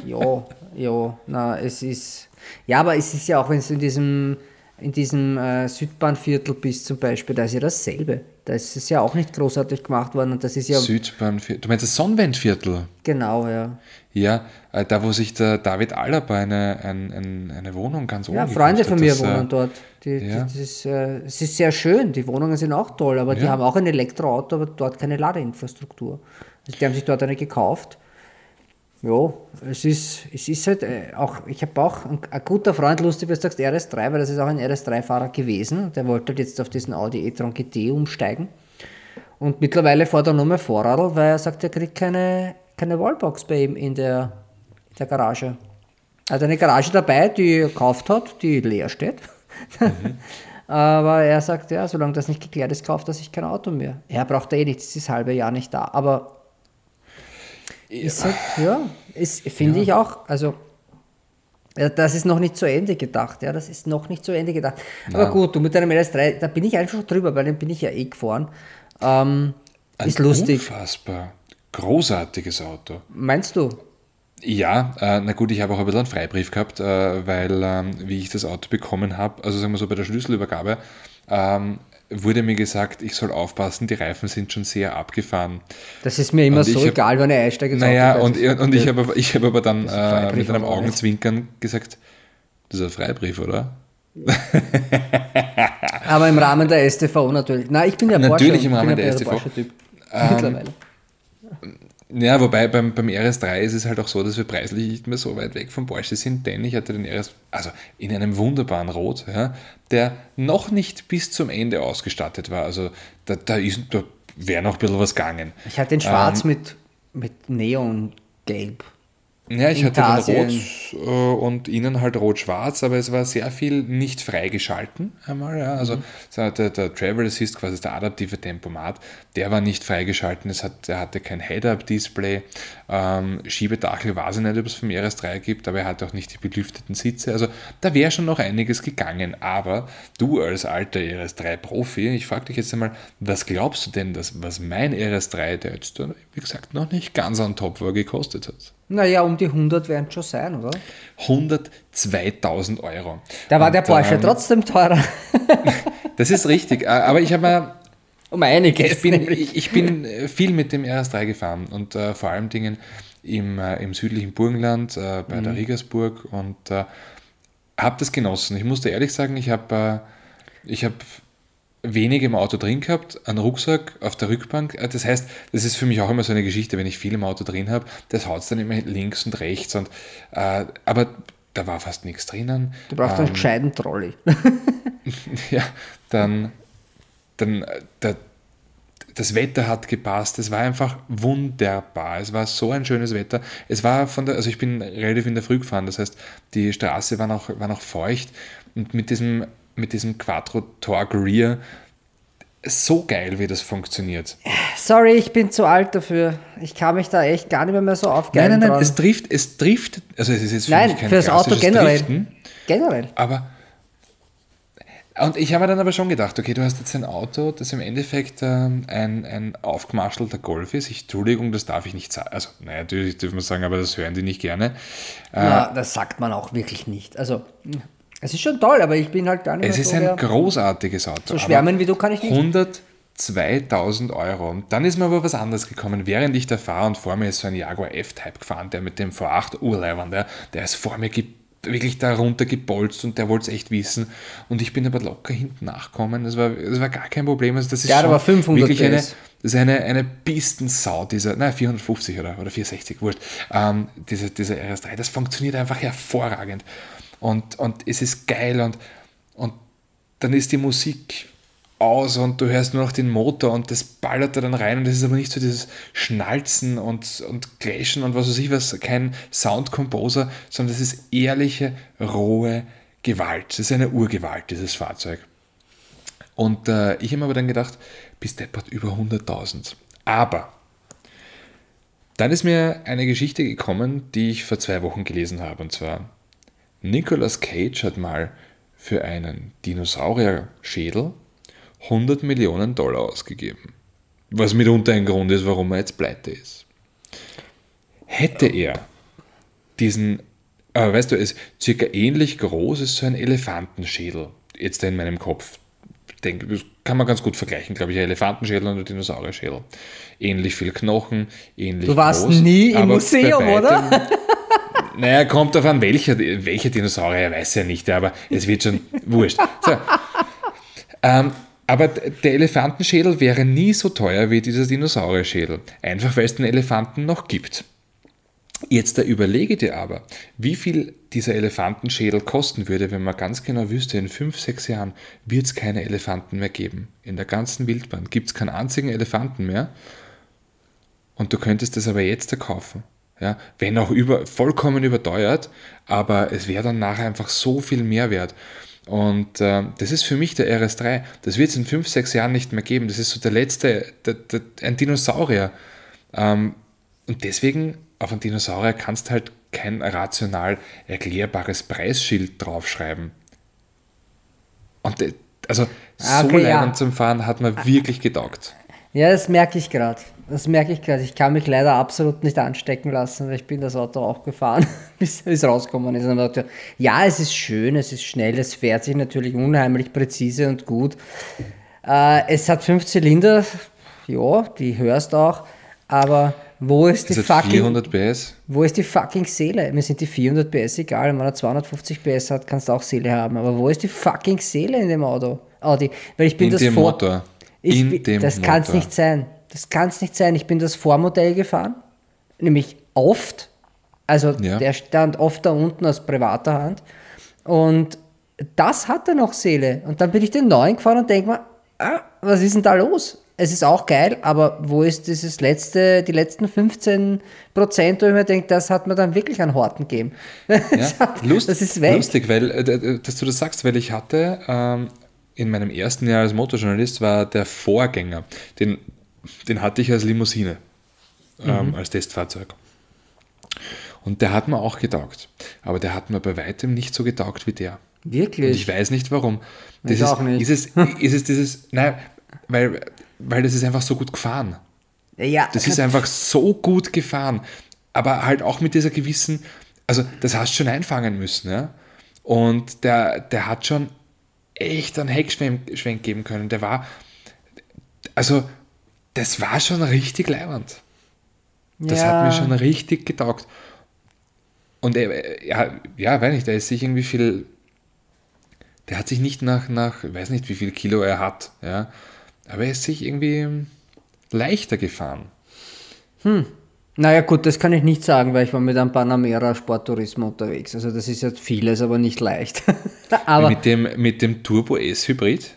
ja, ja, na, es ist. Ja, aber es ist ja auch, wenn du in diesem, in diesem äh, Südbahnviertel bist zum Beispiel, da ist ja dasselbe. Da ist es ja auch nicht großartig gemacht worden und das ist ja. Südbahnviertel. Du meinst das Sonnenwendviertel? Genau, ja. Ja, äh, da wo sich der David Alaba eine, eine, eine Wohnung ganz oben Ja, Freunde von mir das, äh, wohnen dort. Die, ja. die, das ist, äh, es ist sehr schön, die Wohnungen sind auch toll, aber ja. die haben auch ein Elektroauto, aber dort keine Ladeinfrastruktur. Also die haben sich dort eine gekauft. Ja, es ist, es ist halt auch, ich habe auch ein, ein, guter Freund, lustig, wie du sagst, RS3, weil das ist auch ein RS3-Fahrer gewesen. Der wollte halt jetzt auf diesen Audi e-tron GT umsteigen. Und mittlerweile fährt er nur mehr Vorradl, weil er sagt, er kriegt keine keine Wallbox bei ihm in der, der Garage. Er hat eine Garage dabei, die er gekauft hat, die leer steht. Mhm. Aber er sagt, ja, solange das nicht geklärt ist, kauft er sich kein Auto mehr. Er braucht eh nicht, das ist das halbe Jahr nicht da. Aber. Ist halt, ja, finde ja. ich auch, also das ist noch nicht zu Ende gedacht, ja, das ist noch nicht zu Ende gedacht. Aber ja. gut, du mit deinem LS3, da bin ich einfach drüber, weil den bin ich ja eh gefahren. Ähm, ist lustig. Unfassbar. Großartiges Auto. Meinst du? Ja, äh, na gut, ich habe auch ein bisschen einen Freibrief gehabt, äh, weil, ähm, wie ich das Auto bekommen habe, also sagen wir so bei der Schlüsselübergabe, ähm, wurde mir gesagt, ich soll aufpassen, die Reifen sind schon sehr abgefahren. Das ist mir immer so hab, egal, wenn ich einsteige. Naja, und, und ich habe aber, hab aber dann äh, mit einem Augenzwinkern gesagt, das ist ein Freibrief, oder? aber im Rahmen der STV natürlich. Nein, ich bin ja Porsche. Natürlich im Rahmen der, der STV. Ähm, mittlerweile. Ja, wobei beim, beim RS3 ist es halt auch so, dass wir preislich nicht mehr so weit weg vom Porsche sind, denn ich hatte den RS, also in einem wunderbaren Rot, ja, der noch nicht bis zum Ende ausgestattet war. Also da, da, da wäre noch ein bisschen was gegangen. Ich hatte den schwarz ähm, mit, mit Neongelb. Ja, ich hatte den Rot äh, und innen halt rot-schwarz, aber es war sehr viel nicht freigeschalten einmal. Ja. Also mhm. der, der Travel Assist, quasi der adaptive Tempomat, der war nicht freigeschalten. Es hat, er hatte kein Head-Up-Display. Ähm, Schiebedachel weiß ich nicht, ob es vom RS3 gibt, aber er hat auch nicht die belüfteten Sitze. Also da wäre schon noch einiges gegangen. Aber du als alter RS3-Profi, ich frage dich jetzt einmal, was glaubst du denn, dass, was mein RS3, der jetzt, wie gesagt, noch nicht ganz on top war, gekostet hat? Naja, um die 100 werden schon sein, oder? 102.000 Euro. Da war Und, der Porsche ähm, trotzdem teurer. das ist richtig, aber ich habe mir. Um einiges. Ich bin, ich, ich bin viel mit dem RS3 gefahren und äh, vor allen Dingen im, äh, im südlichen Burgenland, äh, bei mhm. der Riegersburg und äh, habe das genossen. Ich musste ehrlich sagen, ich habe äh, ich hab wenig im Auto drin gehabt, einen Rucksack auf der Rückbank. Äh, das heißt, das ist für mich auch immer so eine Geschichte, wenn ich viel im Auto drin habe, das haut es dann immer links und rechts. Und, äh, aber da war fast nichts drinnen. Du brauchst ähm, einen gescheiten Trolley. ja, dann, dann äh, der, das Wetter hat gepasst, es war einfach wunderbar. Es war so ein schönes Wetter. Es war von der, also ich bin relativ in der Früh gefahren, das heißt, die Straße war noch, war noch feucht und mit diesem mit diesem Quattro Torque Rear. So geil, wie das funktioniert. Sorry, ich bin zu alt dafür. Ich kann mich da echt gar nicht mehr, so aufgeilen. Nein, nein, nein, dran. es trifft, es trifft, also es ist jetzt für nein, mich kein für das Auto generell. Driften, generell. Aber und ich habe mir dann aber schon gedacht, okay, du hast jetzt ein Auto, das im Endeffekt ähm, ein, ein aufgemarschelter Golf ist. Ich, Entschuldigung, das darf ich nicht sagen. Also, naja, natürlich dürfen wir sagen, aber das hören die nicht gerne. Äh, ja, das sagt man auch wirklich nicht. Also, es ist schon toll, aber ich bin halt gar nicht Es ist so ein großartiges Auto. So schwärmen wie du kann ich nicht. 102.000 Euro. Und dann ist mir aber was anderes gekommen. Während ich da fahre und vor mir ist so ein Jaguar F-Type gefahren, der mit dem V8 Urleibern, der, der ist vor mir wirklich da runter gebolzt und der wollte es echt wissen. Und ich bin aber locker hinten nachkommen. Das war, das war gar kein Problem. Also das ist ja, aber 500 wirklich eine, das ist eine, eine Pistensau, dieser, nein, 450 oder, oder 460, wurscht. Ähm, dieser, dieser RS3, das funktioniert einfach hervorragend und, und es ist geil und, und dann ist die Musik aus und du hörst nur noch den Motor und das ballert da dann rein und es ist aber nicht so dieses Schnalzen und, und Clashen und was weiß ich was, kein Soundcomposer, sondern das ist ehrliche, rohe Gewalt. Das ist eine Urgewalt, dieses Fahrzeug. Und äh, ich habe mir aber dann gedacht, bis deppert über 100.000. Aber dann ist mir eine Geschichte gekommen, die ich vor zwei Wochen gelesen habe. Und zwar Nicolas Cage hat mal für einen Dinosaurierschädel 100 Millionen Dollar ausgegeben. Was mitunter ein Grund ist, warum er jetzt pleite ist. Hätte er diesen, äh, weißt du, es ist circa ähnlich groß ist so ein Elefantenschädel, jetzt in meinem Kopf. Ich denke, das kann man ganz gut vergleichen, glaube ich, ein Elefantenschädel und ein Dinosaurierschädel. Ähnlich viel Knochen, ähnlich Du warst groß, nie im Museum, oder? Naja, kommt darauf an, welcher, welcher Dinosaurier, weiß ja nicht, aber es wird schon wurscht. So. Ähm, aber der Elefantenschädel wäre nie so teuer wie dieser Dinosaurierschädel. Einfach weil es den Elefanten noch gibt. Jetzt da überlege dir aber, wie viel dieser Elefantenschädel kosten würde, wenn man ganz genau wüsste, in fünf, sechs Jahren wird es keine Elefanten mehr geben. In der ganzen Wildbahn gibt es keinen einzigen Elefanten mehr. Und du könntest das aber jetzt kaufen. Ja, wenn auch über, vollkommen überteuert, aber es wäre dann nachher einfach so viel Mehrwert. Und äh, das ist für mich der RS3. Das wird es in fünf, sechs Jahren nicht mehr geben. Das ist so der letzte, der, der, ein Dinosaurier. Ähm, und deswegen, auf einen Dinosaurier kannst du halt kein rational erklärbares Preisschild draufschreiben. Und also ah, okay, so ja. zum Fahren hat man wirklich getaugt. Ja, das merke ich gerade. Das merke ich gerade. Ich kann mich leider absolut nicht anstecken lassen, weil ich bin das Auto auch gefahren, bis es rausgekommen ist. Und dachte, ja, es ist schön, es ist schnell, es fährt sich natürlich unheimlich präzise und gut. Äh, es hat fünf Zylinder, ja, die hörst auch, aber wo ist die Es hat fucking 400 PS. wo ist die fucking Seele? Mir sind die 400 PS egal. Wenn er 250 PS hat, kannst du auch Seele haben. Aber wo ist die fucking Seele in dem Auto? Audi. Weil ich bin In das dem vor. Motor. Ich, In dem das kann es nicht sein. Das kann es nicht sein. Ich bin das Vormodell gefahren, nämlich oft. Also Ja. der stand oft da unten aus privater Hand. Und das hatte noch Seele. Und dann bin ich den neuen gefahren und denke mir, ah, was ist denn da los? Es ist auch geil, aber wo ist dieses letzte, die letzten 15 Prozent, wo ich mir denke, das hat mir dann wirklich einen Horten gegeben. Das, Ja, hat, lust, das ist weg. lustig, weil, äh, dass du das sagst, weil ich hatte ähm, in meinem ersten Jahr als Motorjournalist war der Vorgänger, den, den hatte ich als Limousine, ähm, Mhm. als Testfahrzeug. Und der hat mir auch getaugt. Aber der hat mir bei weitem nicht so getaugt wie der. Und ich Wirklich. weiß nicht warum. Das Ich ist, auch nicht. Ist es, ist es dieses, nein, weil, weil das ist einfach so gut gefahren. Ja, Das ist einfach so gut gefahren. Aber halt auch mit dieser gewissen, also das hast du schon einfangen müssen, ja. Und der, der hat schon echt einen Heckschwenk Schwenk geben können. Der war, also das war schon richtig leibend. Das ja. hat mir schon richtig getaugt. Und er, ja, ja, weiß nicht, der ist sich irgendwie viel, der hat sich nicht nach, nach, ich weiß nicht, wie viel Kilo er hat, ja, aber er ist sich irgendwie leichter gefahren. Naja gut, das kann ich nicht sagen, weil ich war mit einem Panamera Sporttourismus unterwegs. Also das ist jetzt vieles, aber nicht leicht. aber mit dem, mit dem Turbo S Hybrid?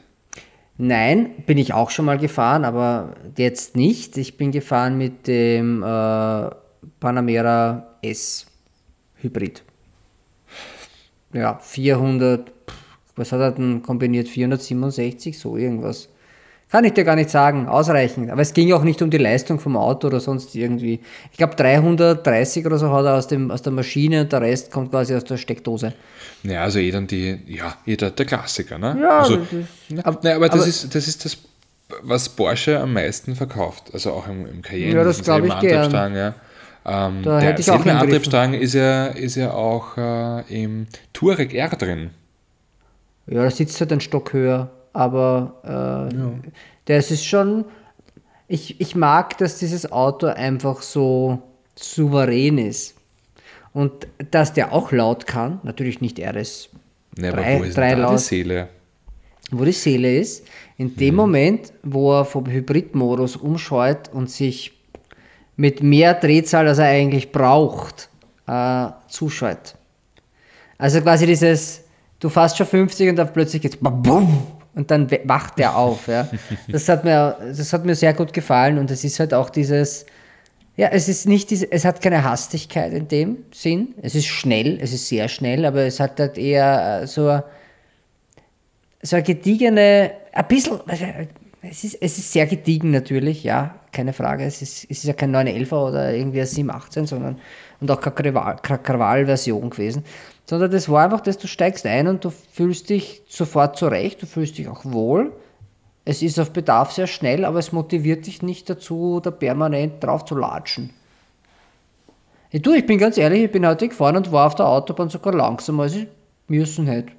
Nein, bin ich auch schon mal gefahren, aber jetzt nicht. Ich bin gefahren mit dem äh, Panamera S Hybrid. Ja, 400, pff, was hat er denn kombiniert? 467, so irgendwas. Kann ich dir gar nicht sagen, ausreichend. Aber es ging auch nicht um die Leistung vom Auto oder sonst irgendwie. Ich glaube 330 oder so hat er aus, dem, aus der Maschine und der Rest kommt quasi aus der Steckdose. Ja, also eh dann die, ja, eh der, Klassiker, ne? Ja, also, das ne, ab- ne, aber das aber- ist, das ist das, was Porsche am meisten verkauft. Also auch im, im Cayenne. Ja, das diesen glaub ich gern. Ja. Ähm, Da der hätte ich auch. Antriebsstrang ist ja, ist ja auch äh, im Touareg R drin. Ja, da sitzt halt ein Stock höher, aber äh, das ist schon. Ich, ich mag, dass dieses Auto einfach so souverän ist. Und dass der auch laut kann, natürlich nicht RS, Ne, Drei- aber wo ist drei da die laut. Seele? wo die Seele ist, in dem Moment, wo er vom Hybridmodus umscheut und sich mit mehr Drehzahl, als er eigentlich braucht, äh, zuscheut. Also quasi dieses, du fährst schon 50 und dann plötzlich geht's BUM und dann wacht der auf. Ja. Das, hat mir, das hat mir sehr gut gefallen und es ist halt auch dieses, ja, es ist nicht diese, es hat keine Hastigkeit in dem Sinn. Es ist schnell, es ist sehr schnell, aber es hat halt eher so, so eine gediegene, ein bisschen, es ist, es ist sehr gediegen natürlich, ja, keine Frage. Es ist, es ist ja kein 911er oder irgendwie ein 718, sondern und auch keine Krawall- keine Krawall-Version gewesen, sondern das war einfach, dass du steigst ein und du fühlst dich sofort zurecht, du fühlst dich auch wohl. Es ist auf Bedarf sehr schnell, aber es motiviert dich nicht dazu, da permanent drauf zu latschen. Ja, du, ich bin ganz ehrlich, ich bin heute gefahren und war auf der Autobahn sogar langsamer, als ich müssen hätte.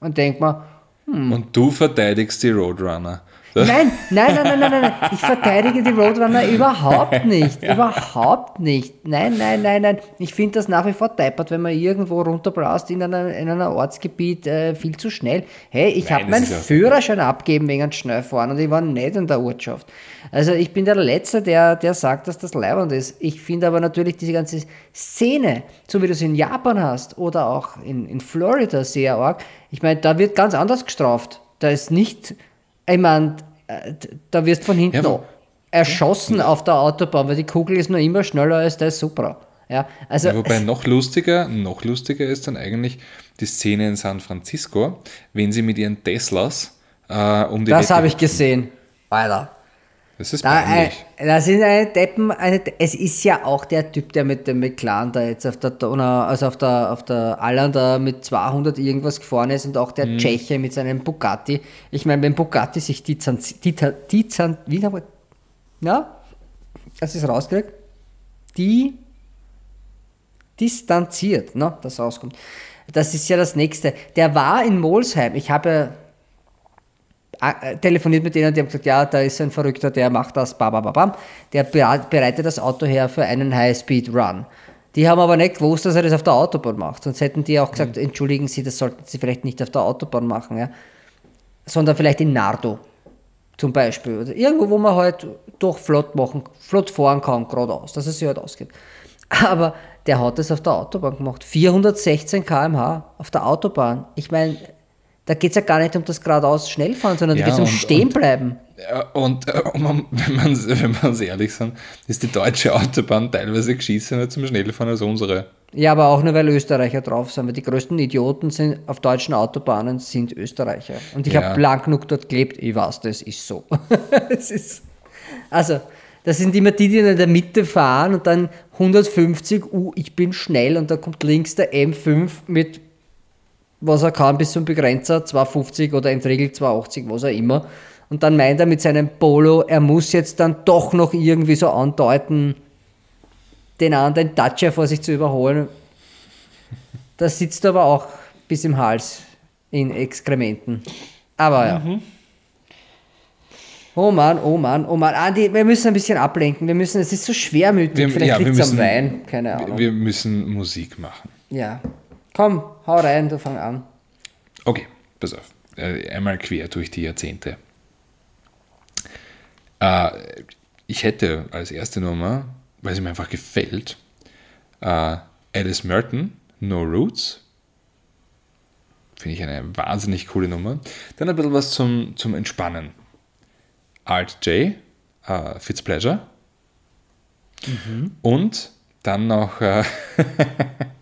Und denk mal, Und du verteidigst die Roadrunner. Nein, nein, nein, nein, nein, nein, nein. Ich verteidige die Roadrunner überhaupt nicht. Überhaupt nicht. Nein, nein, nein, nein. Ich finde das nach wie vor deppert, wenn man irgendwo runterbrast in einer, in einer Ortsgebiet äh, viel zu schnell. Hey, ich habe meinen Führerschein abgeben wegen Schnellfahren und ich war nicht in der Ortschaft. Also ich bin der Letzte, der, der sagt, dass das leibend ist. Ich finde aber natürlich diese ganze Szene, so wie du es in Japan hast oder auch in, in Florida sehr arg, ich meine, da wird ganz anders gestraft. Da ist nicht, ich meine, äh, da wirst von hinten Ja, erschossen auf der Autobahn, weil die Kugel ist noch immer schneller als der Supra. Ja, also Ja, wobei noch lustiger, noch lustiger ist dann eigentlich die Szene in San Francisco, wenn sie mit ihren Teslas äh, um die das habe ich gesehen. Alter. Das ist Da, äh, peinlich. da sind eine Deppen, eine, es ist ja auch der Typ, der mit dem McLaren da jetzt auf der Donau, also auf der, auf der Allan da mit 200 irgendwas gefahren ist und auch der Mhm. Tscheche mit seinem Bugatti. Ich meine, wenn Bugatti sich die die, die, wie nochmal, ja, das ist rausgekriegt, die distanziert, ne, das rauskommt. Das ist ja das nächste. Der war in Molsheim. Ich habe äh, telefoniert mit denen, die haben gesagt, ja, da ist ein Verrückter, der macht das, bam, bam, bam. Der bereitet das Auto her für einen High-Speed-Run. Die haben aber nicht gewusst, dass er das auf der Autobahn macht. Sonst hätten die auch gesagt, mhm. entschuldigen Sie, das sollten Sie vielleicht nicht auf der Autobahn machen, ja? sondern vielleicht in Nardo zum Beispiel. Oder irgendwo, wo man halt doch flott machen, flott fahren kann, geradeaus, dass es sich halt ausgeht. Aber der hat das auf der Autobahn gemacht. 416 km/h auf der Autobahn. Ich meine, da geht es ja gar nicht um das geradeaus Schnellfahren, sondern ja, da geht es um Stehenbleiben. Und, und, und wenn man wenn wir uns ehrlich sind, ist die deutsche Autobahn teilweise geschissener zum Schnellfahren als unsere. Ja, aber auch nur, weil Österreicher drauf sind. Weil die größten Idioten sind auf deutschen Autobahnen sind Österreicher. Und ich ja. habe lang genug dort gelebt. Ich weiß, das ist so. das ist, also, das sind immer die, die in der Mitte fahren und dann 150, uh, ich bin schnell und da kommt links der M5 mit, was er kann, bis zum Begrenzer, 250 oder entregelt 280, was auch immer. Und dann meint er mit seinem Polo, er muss jetzt dann doch noch irgendwie so andeuten, den anderen Dacia vor sich zu überholen. Das sitzt aber auch bis im Hals in Exkrementen. Aber ja. Mhm. Oh Mann, oh Mann, oh Mann. Andi, wir müssen ein bisschen ablenken. Wir müssen, es ist so schwermütig. Wir, Vielleicht ja, liegt es am Wein. Keine Ahnung. Wir müssen Musik machen. Ja. Komm, hau rein, du fang an. Okay, pass auf. Äh, einmal quer durch die Jahrzehnte. Äh, ich hätte als erste Nummer, weil sie mir einfach gefällt, äh, Alice Merton, No Roots. Finde ich eine wahnsinnig coole Nummer. Dann ein bisschen was zum, zum Entspannen. Alt J, uh, Fitzpleasure. Mhm. Und dann noch äh,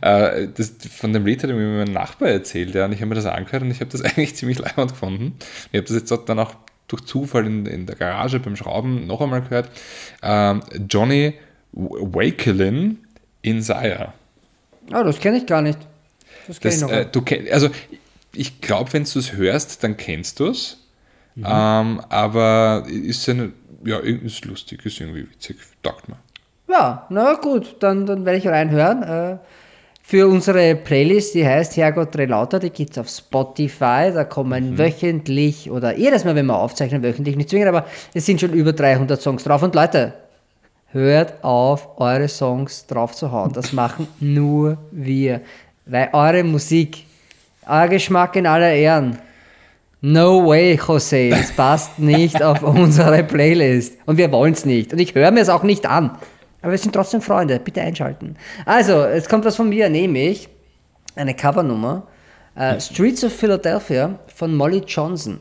äh, das, von dem Lied hat mir mein Nachbar erzählt, ja, und ich habe mir das angehört und ich habe das eigentlich ziemlich leibend gefunden. Ich habe das jetzt dann auch durch Zufall in, in der Garage beim Schrauben noch einmal gehört. Ähm, Johnny Wakelin in Sire. Oh, das kenne ich gar nicht. Das, das ich noch äh, du kenn, Also, ich glaube, wenn du es hörst, dann kennst du es. Mhm. Ähm, aber ist eine, ja, ist lustig, ist irgendwie witzig, taugt mir. Ja, na gut, dann, dann werde ich reinhören. Äh, für unsere Playlist, die heißt Herrgott Relauter, die gibt es auf Spotify. Da kommen mhm. wöchentlich oder jedes Mal, wenn wir aufzeichnen, wöchentlich nicht zwingend, aber es sind schon über 300 Songs drauf. Und Leute, hört auf, eure Songs drauf zu hauen. Das machen nur wir. Weil eure Musik, euer Geschmack in aller Ehren, No way, José, es passt nicht auf unsere Playlist. Und wir wollen es nicht. Und ich höre mir es auch nicht an. Aber wir sind trotzdem Freunde. Bitte einschalten. Also, es kommt was von mir, nämlich eine Covernummer. Uh, Streets of Philadelphia von Molly Johnson.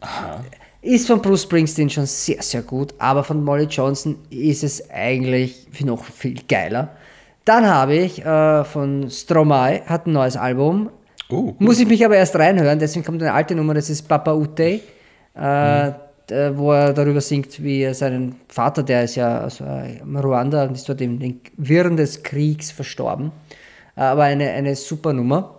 Aha. Ist von Bruce Springsteen schon sehr, sehr gut, aber von Molly Johnson ist es eigentlich noch viel geiler. Dann habe ich äh, von Stromae, hat ein neues Album, Oh, Muss ich mich aber erst reinhören, deswegen kommt eine alte Nummer, das ist Papa Ute, äh, mhm. Wo er darüber singt, wie er seinen Vater, der ist ja aus äh, Ruanda und ist dort in den Wirren des Kriegs verstorben. Äh, aber eine, eine super Nummer.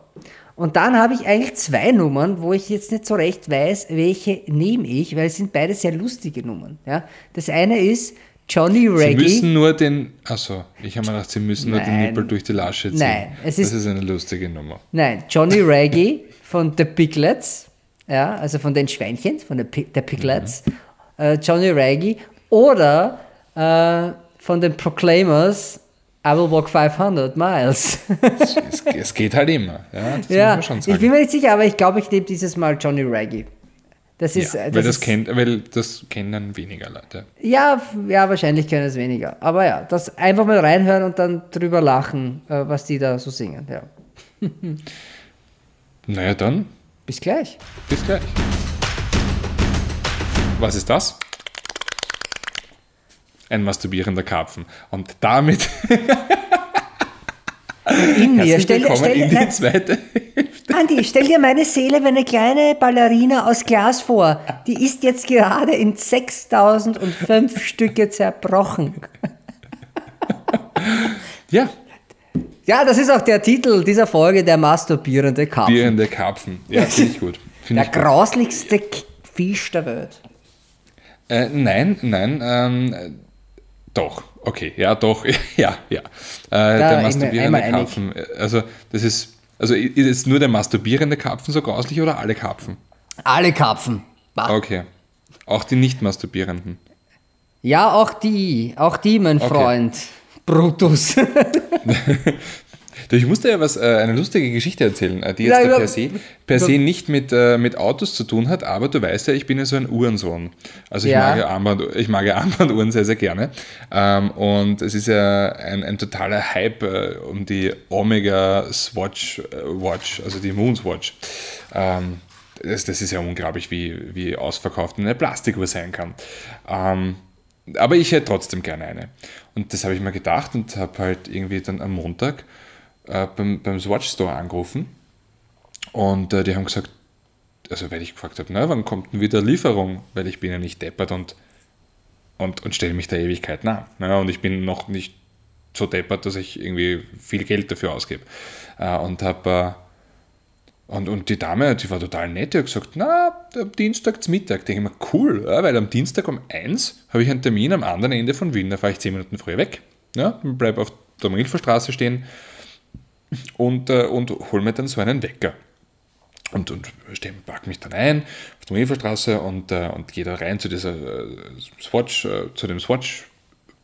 Und dann habe ich eigentlich zwei Nummern, wo ich jetzt nicht so recht weiß, welche nehme ich, weil es sind beide sehr lustige Nummern. Ja? Das eine ist Johnny Reggie. Sie müssen nur den. Achso, ich habe mir gedacht, Sie müssen Nein. nur den Nippel durch die Lasche ziehen. Nein, es ist, das ist eine lustige Nummer. Nein, Johnny Reggie von The Piglets, ja, also von den Schweinchen, von der Piglets, mhm. äh, Johnny Reggie oder äh, von den Proclaimers, I will walk 500 miles. es, es, geht halt immer. Ja, ja ich bin mir nicht sicher, aber ich glaube, ich nehme dieses Mal Johnny Reggie. Das ist, ja, das weil, das ist, kennt, weil das kennen weniger Leute. Ja, ja, wahrscheinlich kennen es weniger. Aber ja, das einfach mal reinhören und dann drüber lachen, äh, was die da so singen. Ja. naja, dann. Bis gleich. Bis gleich. Was ist das? Ein masturbierender Karpfen. Und damit. in mir. Stell, stell, in die zweite Andi, stell dir meine Seele wie eine kleine Ballerina aus Glas vor. Die ist jetzt gerade in 6005 Stücke zerbrochen. Ja. Ja, das ist auch der Titel dieser Folge, der masturbierende Karpfen. Bierende Karpfen. Ja, finde ich gut. Find der ich grauslichste Fisch der Welt. Äh, nein, nein, ähm, doch, okay, ja, doch, ja, ja. Äh, der masturbierende Karpfen, also das ist, also ist nur der masturbierende Karpfen so grauslich oder alle Karpfen? Alle Karpfen. Bah. Okay. Auch die nicht masturbierenden. Ja, auch die. Auch die, mein Okay. Freund. Brutus. Ich musste ja was, äh, eine lustige Geschichte erzählen, äh, die jetzt Ja, per se, per se nicht mit, äh, mit Autos zu tun hat, aber du weißt ja, ich bin ja so ein Uhrensohn. Also ich, Ja. mag, ja Armband, ich mag ja Armbanduhren sehr, sehr gerne. Ähm, und es ist ja ein, ein totaler Hype um die Omega Swatch Watch, also die Moons Watch. Ähm, das, das ist ja unglaublich, wie, wie ausverkauft eine Plastikuhr sein kann. Aber ich hätte trotzdem gerne eine. Und das habe ich mir gedacht und habe halt irgendwie dann am Montag äh, beim, beim Swatch Store angerufen. Und äh, die haben gesagt, also weil ich gefragt habe, na, wann kommt denn wieder Lieferung? Weil ich bin ja nicht deppert und, und, und stelle mich der Ewigkeit nah. Ja, und ich bin noch nicht so deppert, dass ich irgendwie viel Geld dafür ausgebe. Äh, und habe äh, und, und die Dame, die war total nett, die hat gesagt, na, am Dienstag zum Mittag. Denke ich mir, cool, ja, weil am Dienstag um 1 habe ich einen Termin am anderen Ende von Wien, da fahre ich 10 Minuten früher weg. Ja, bleibe auf der Milchverstraße stehen und, äh, und hole mir dann so einen Wecker. Und, und pack mich dann ein auf der Milchverstraße und, äh, und gehe da rein zu dieser äh, Swatch, äh, zu dem Swatch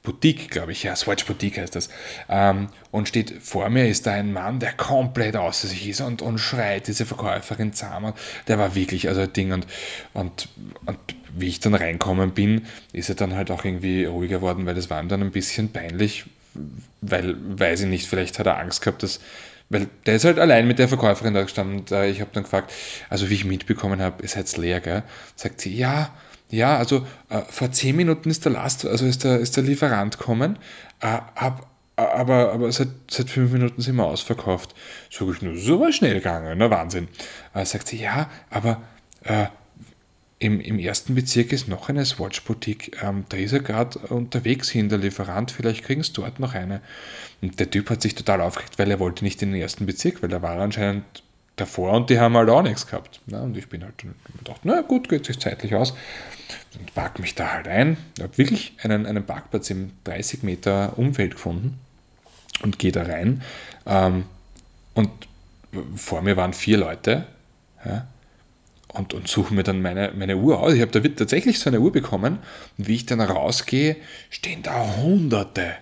Boutique, glaube ich, ja, Swatch Boutique heißt das. Ähm, und steht vor mir ist da ein Mann, der komplett außer sich ist und, und schreit diese Verkäuferin zusammen. Der war wirklich, also ein Ding. Und, und, und wie ich dann reinkommen bin, ist er dann halt auch irgendwie ruhiger geworden, weil das war ihm dann ein bisschen peinlich, weil, weiß ich nicht, vielleicht hat er Angst gehabt, dass, weil der ist halt allein mit der Verkäuferin da gestanden und äh, ich habe dann gefragt, also wie ich mitbekommen habe, ihr seid leer, gell? Sagt sie, ja, ja, also äh, vor zehn Minuten ist der Last, also ist der, ist der Lieferant gekommen, äh, hab, aber, aber seit, seit fünf Minuten sind wir ausverkauft. Sag ich, nur, ist aber schnell gegangen, na Wahnsinn. Äh, sagt sie, ja, aber äh, im, im ersten Bezirk ist noch eine Swatch-Boutique. Ähm, da ist er gerade unterwegs hin, der Lieferant. Vielleicht kriegen sie dort noch eine. Und der Typ hat sich total aufgeregt, weil er wollte nicht in den ersten Bezirk, weil da war er anscheinend davor und die haben halt auch nichts gehabt. Na, und ich bin halt gedacht, na gut, geht sich zeitlich aus. Und park mich da halt ein. Ich habe wirklich einen, einen Parkplatz im 30 Meter Umfeld gefunden und gehe da rein. Ähm, und vor mir waren vier Leute. Ja, und, und suche mir dann meine, meine Uhr aus. Ich habe da tatsächlich so eine Uhr bekommen und wie ich dann rausgehe, stehen da Hunderte.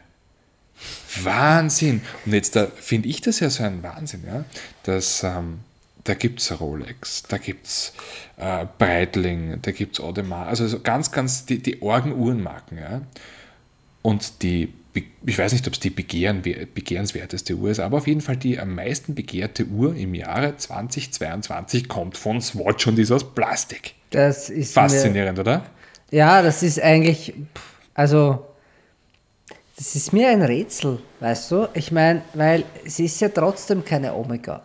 Wahnsinn. Und jetzt da finde ich das ja so ein Wahnsinn, ja, dass ähm, da gibt es Rolex, da gibt es äh, Breitling, da gibt es Audemars, also so ganz, ganz die, die Orgenuhrenmarken, ja. Und die, ich weiß nicht, ob es die begehren, begehrenswerteste Uhr ist, aber auf jeden Fall die am meisten begehrte Uhr im Jahre 2022 kommt von Swatch und ist aus Plastik. Das ist mir, Faszinierend, oder? Ja, das ist eigentlich, also, das ist mir ein Rätsel, weißt du? Ich meine, weil es ist ja trotzdem keine Omega.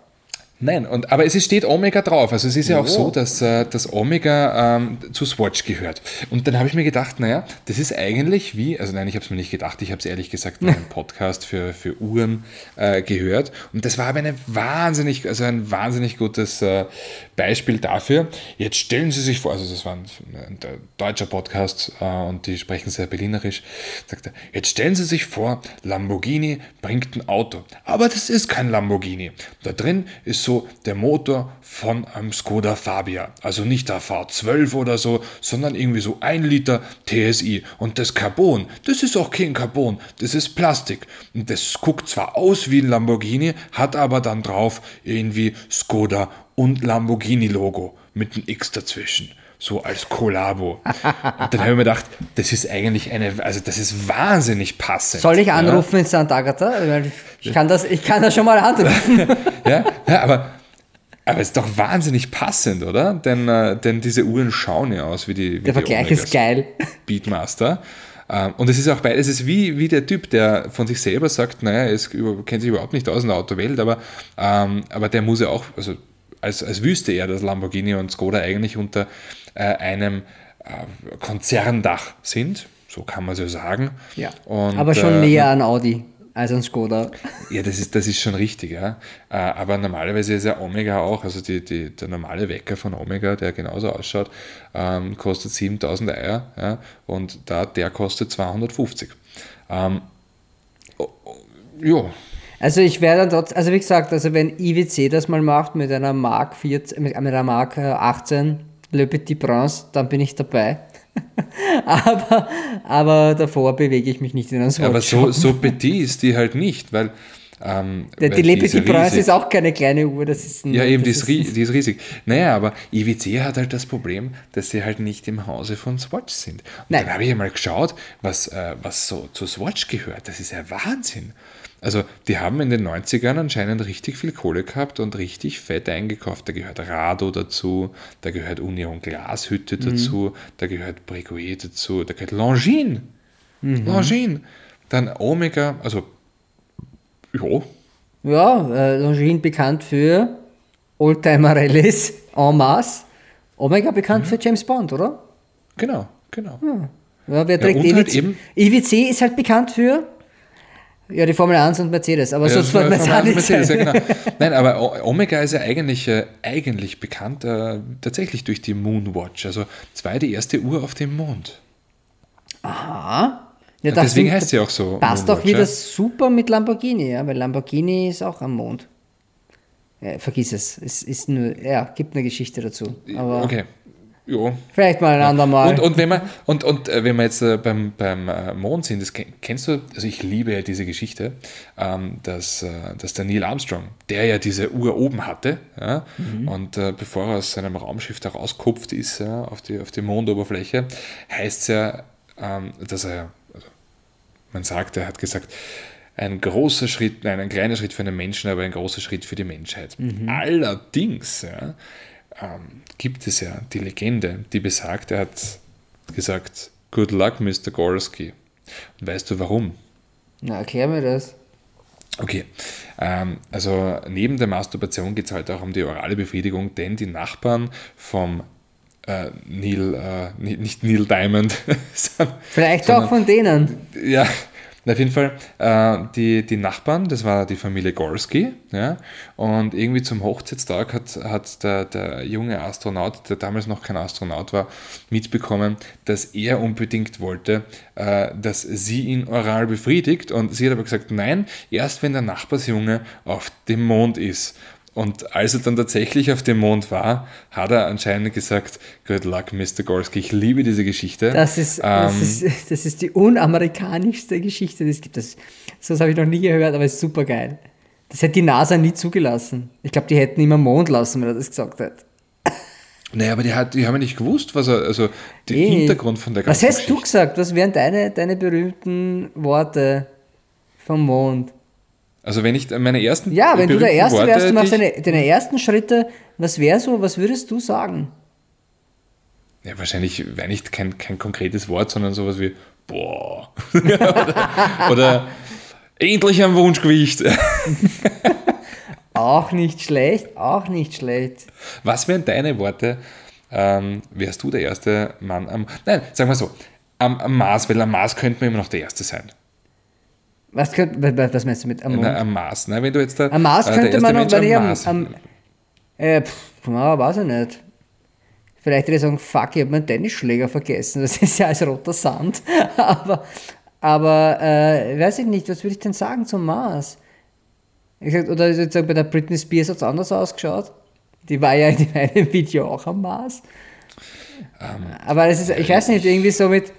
Nein, und, aber es steht Omega drauf. Also es ist ja auch Oh. so, dass äh, das Omega ähm, zu Swatch gehört. Und dann habe ich mir gedacht, naja, das ist eigentlich wie, also nein, ich habe es mir nicht gedacht, ich habe es ehrlich gesagt in einem Podcast für, für Uhren äh, gehört. Und das war aber eine wahnsinnig, also ein wahnsinnig gutes äh, Beispiel dafür. Jetzt stellen Sie sich vor, also das war ein, ein deutscher Podcast äh, und die sprechen sehr berlinerisch, sagt er, jetzt stellen Sie sich vor, Lamborghini bringt ein Auto. Aber das ist kein Lamborghini. Da drin ist so der Motor von einem Skoda Fabia. Also nicht der V12 oder so, sondern irgendwie so ein Liter TSI. Und das Carbon, das ist auch kein Carbon, das ist Plastik. Und das guckt zwar aus wie ein Lamborghini, hat aber dann drauf irgendwie Skoda und Lamborghini-Logo mit einem X dazwischen. So als Kollabo. Und dann habe ich mir gedacht, das ist eigentlich eine, also das ist wahnsinnig passend. Soll ich Ja? anrufen in St. Agatha? Ich kann das, ich kann das schon mal anrufen. Ja, ja aber, aber es ist doch wahnsinnig passend, oder? Denn, äh, denn diese Uhren schauen ja aus wie die. Wie Der Vergleich ist geil. Beatmaster. Ähm, Und es ist auch beides, es ist wie, wie der Typ, der von sich selber sagt, naja, er kennt sich überhaupt nicht aus in der Autowelt, aber, ähm, aber der muss ja auch, also als, als wüsste er, dass Lamborghini und Skoda eigentlich unter äh, einem äh, Konzerndach sind, so kann man es ja sagen. Ja. Und, Aber schon äh, näher an Audi als an Skoda. ja, das ist, das ist schon richtig, ja. Äh, Aber normalerweise ist ja Omega auch, also die, die, der normale Wecker von Omega, der genauso ausschaut, ähm, kostet 7000 Eier, ja, und da, der kostet 250. Ähm, oh, oh, ja, Also ich werde dann trotzdem, also wie gesagt, also wenn IWC das mal macht mit einer Mark 14, mit einer Mark äh, 18, Le Petit Prince, dann bin ich dabei. aber, aber davor bewege ich mich nicht in einem Swatch. Aber so, so petit ist die halt nicht, weil. Ähm, weil die Le Petit ist ist auch keine kleine Uhr, das ist ein, Ja, eben, die ist, die ist riesig. Naja, aber IWC hat halt das Problem, dass sie halt nicht im Hause von Swatch sind. Und Nein. dann habe ich ja mal geschaut, was, äh, was so zu Swatch gehört. Das ist ja Wahnsinn. Also, die haben in den 90ern anscheinend richtig viel Kohle gehabt und richtig fett eingekauft. Da gehört Rado dazu, da gehört Union Glashütte Mhm. dazu, da gehört Breguet dazu, da gehört Longines. Mhm. Longines. Dann Omega, also, ja, Ja, äh, Longines bekannt für Oldtimer Rallyes en masse. Omega Mhm. bekannt für James Bond, oder? genau, genau. Ja, wer trägt halt IWC? eben- IWC ist halt bekannt für ja, die Formel 1 und Mercedes, aber Ja, sonst war auch nicht Mercedes, ja, genau. Nein, aber Omega ist ja eigentlich, äh, eigentlich bekannt äh, tatsächlich durch die Moonwatch. Also es war ja die erste Uhr auf dem Mond. Aha. Ja, das Deswegen heißt sie auch so. Passt auch Moonwatch, wieder ja. super mit Lamborghini, ja, weil Lamborghini ist auch am Mond. Ja, vergiss es. Es ist nur, ja, gibt eine Geschichte dazu. Aber Okay. Ja. vielleicht mal ein andermal. Und, und wenn man und, und äh, wenn wir jetzt äh, beim, beim äh, Mond sind, das ken- kennst du, also ich liebe ja diese Geschichte, ähm, dass, dass der Neil Armstrong, der ja diese Uhr oben hatte, ja, Mhm. und bevor er aus seinem Raumschiff da rauskupft ist ja, auf, die, auf die Mondoberfläche, heißt es ja, ähm, dass er, also man sagt, er hat gesagt, ein großer Schritt, nein, ein kleiner Schritt für einen Menschen, aber ein großer Schritt für die Menschheit. Allerdings ja, ähm, gibt es ja die Legende, die besagt, er hat gesagt, Good luck, Mr. Gorski. Und weißt du warum? Na, erklär mir das. Okay, ähm, also neben der Masturbation geht es halt auch um die orale Befriedigung, denn die Nachbarn vom äh, Neil, äh, ni- nicht Neil Diamond, Vielleicht auch von denen. ja, auf jeden Fall, äh, die, die Nachbarn, das war die Familie Gorski, ja, und irgendwie zum Hochzeitstag hat, hat der, der junge Astronaut, der damals noch kein Astronaut war, mitbekommen, dass er unbedingt wollte, äh, dass sie ihn oral befriedigt und sie hat aber gesagt, nein, erst wenn der Nachbarsjunge auf dem Mond ist. Und als er dann tatsächlich auf dem Mond war, hat er anscheinend gesagt, Good luck, Mr. Gorski. Ich liebe diese Geschichte. Das ist, das, Ähm, ist, das ist die unamerikanischste Geschichte, die es gibt. Das, das habe ich noch nie gehört, aber es ist super geil. Das hätte die NASA nie zugelassen. Ich glaube, die hätten ihn am Mond lassen, wenn er das gesagt hätte. Naja, aber die, hat, die haben ja nicht gewusst, was er, also den Eh. Hintergrund von der Was ganzen hast du Geschichte. gesagt? Was wären deine, deine berühmten Worte vom Mond? Also wenn ich meine ersten Ja, wenn du der Erste Worte, wärst, du machst deine, deine ersten Schritte, was wäre so, was würdest du sagen? Ja, wahrscheinlich wäre nicht kein, kein konkretes Wort, sondern sowas wie boah. oder, oder endlich am Wunschgewicht. Auch nicht schlecht, auch nicht schlecht. Was wären deine Worte? Ähm, wärst du der erste Mann am. Nein, sagen wir so. Am, am Mars, weil am Mars könnte man immer noch der Erste sein. Was, könnt, wa- wa- was meinst du mit am Mond? Na, am Mars. Ne? Wenn du jetzt der, Am Mars äh, der könnte man noch, wenn ich am, Mars- am äh, pff, na, weiß ich nicht. Vielleicht würde ich sagen, fuck, ich habe meinen Tennisschläger vergessen. Das ist ja als roter Sand. aber, aber äh, weiß ich nicht, was würde ich denn sagen zum Mars? Ich sag, oder ich sagen, bei der Britney Spears hat es anders ausgeschaut. Die war ja in einem Video auch am Mars. Ähm, aber es ist, ich weiß nicht, irgendwie so mit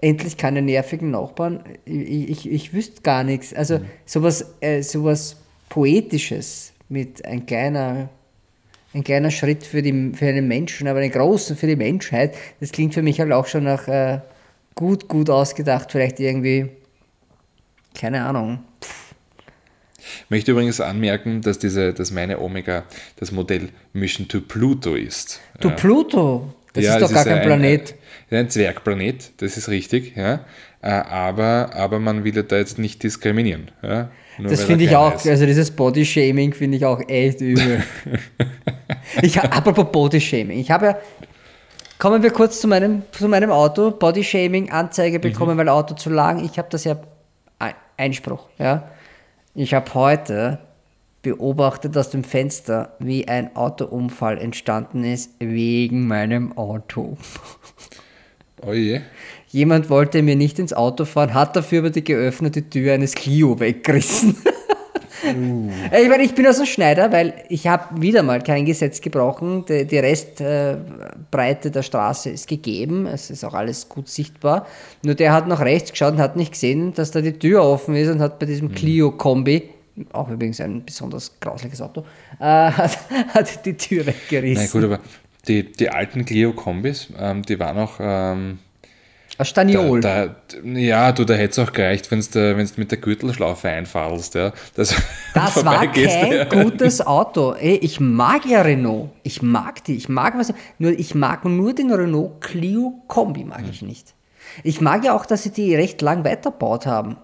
endlich keine nervigen Nachbarn. Ich, ich, ich wüsste gar nichts. Also sowas, äh, sowas Poetisches mit ein kleiner, ein kleiner Schritt für, die, für einen Menschen, aber einen großen für die Menschheit. Das klingt für mich halt auch schon nach äh, gut, gut ausgedacht. Vielleicht irgendwie, keine Ahnung. Ich möchte übrigens anmerken, dass, diese, dass meine Omega das Modell Mission to Pluto ist. Du Ja. Pluto, das Ja, ist doch gar kein ein, Planet. Ein, ein Zwergplanet, das ist richtig, ja. Äh, Aber, aber man will da jetzt nicht diskriminieren. Ja? Nur Das finde ich auch, ist. also dieses Body-Shaming finde ich auch echt übel. ich apropos Body-Shaming, ich habe ja, kommen wir kurz zu meinem, zu meinem Auto, Body-Shaming, Anzeige Mhm. bekommen, weil Auto zu lang, ich habe das ja, Ein- Einspruch, ja. Ich habe heute beobachtet aus dem Fenster, wie ein Autounfall entstanden ist wegen meinem Auto. Oh je. Jemand wollte mir nicht ins Auto fahren, hat dafür aber die geöffnete Tür eines Clio weggerissen. Ich meine, ich bin aus dem Schneider, weil ich habe wieder mal kein Gesetz gebrochen. Die, die Restbreite der Straße ist gegeben. Es ist auch alles gut sichtbar. Nur der hat nach rechts geschaut und hat nicht gesehen, dass da die Tür offen ist und hat bei diesem Clio-Kombi, auch übrigens ein besonders grausliches Auto, äh, hat, hat die Tür weggerissen. Na gut, aber die, die alten Clio-Kombis, ähm, die waren auch... Ähm, Staniol. Da, da, ja, du, da hätte es auch gereicht, wenn du mit der Gürtelschlaufe einfallst. Ja. Das, Das war kein ja. gutes Auto. Ey, ich mag ja Renault. Ich mag die. Ich mag was. Nur ich mag nur den Renault Clio Kombi mag ich nicht. Ich mag ja auch, dass sie die recht lang weiterbaut haben.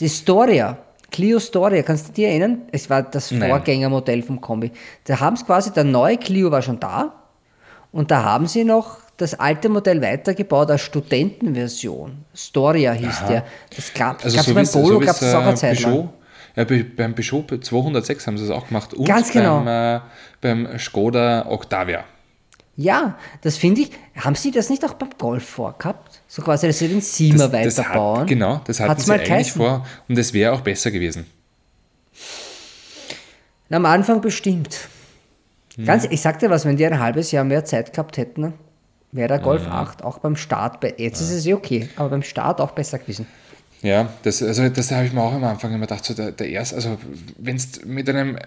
Die Storia. Clio Storia, kannst du dich erinnern? Es war das Nein. Vorgängermodell vom Kombi. Da haben sie quasi, der neue Clio war schon da und da haben sie noch das alte Modell weitergebaut als Studentenversion. Storia hieß der. Das gab Also gab's so beim Polo, so gab es auch eine äh, Zeit lang. Ja, bei- beim Peugeot 206 haben sie es auch gemacht und Ganz genau. beim, äh, beim Skoda Octavia. Ja, das finde ich. Haben Sie das nicht auch beim Golf vorgehabt? So quasi, dass Sie den Siemer das weiterbauen? hat, genau, das hatten Hat's sie eigentlich geheißen? vor und es wäre auch besser gewesen. Na, am Anfang bestimmt. Hm. Ganz, ich sag dir was, wenn die ein halbes Jahr mehr Zeit gehabt hätten, wäre der Golf Hm. 8 auch beim Start, jetzt ist es okay, aber beim Start auch besser gewesen. Ja, das, also das habe ich mir auch am Anfang immer gedacht, so der, der erste, also wenn du mit einem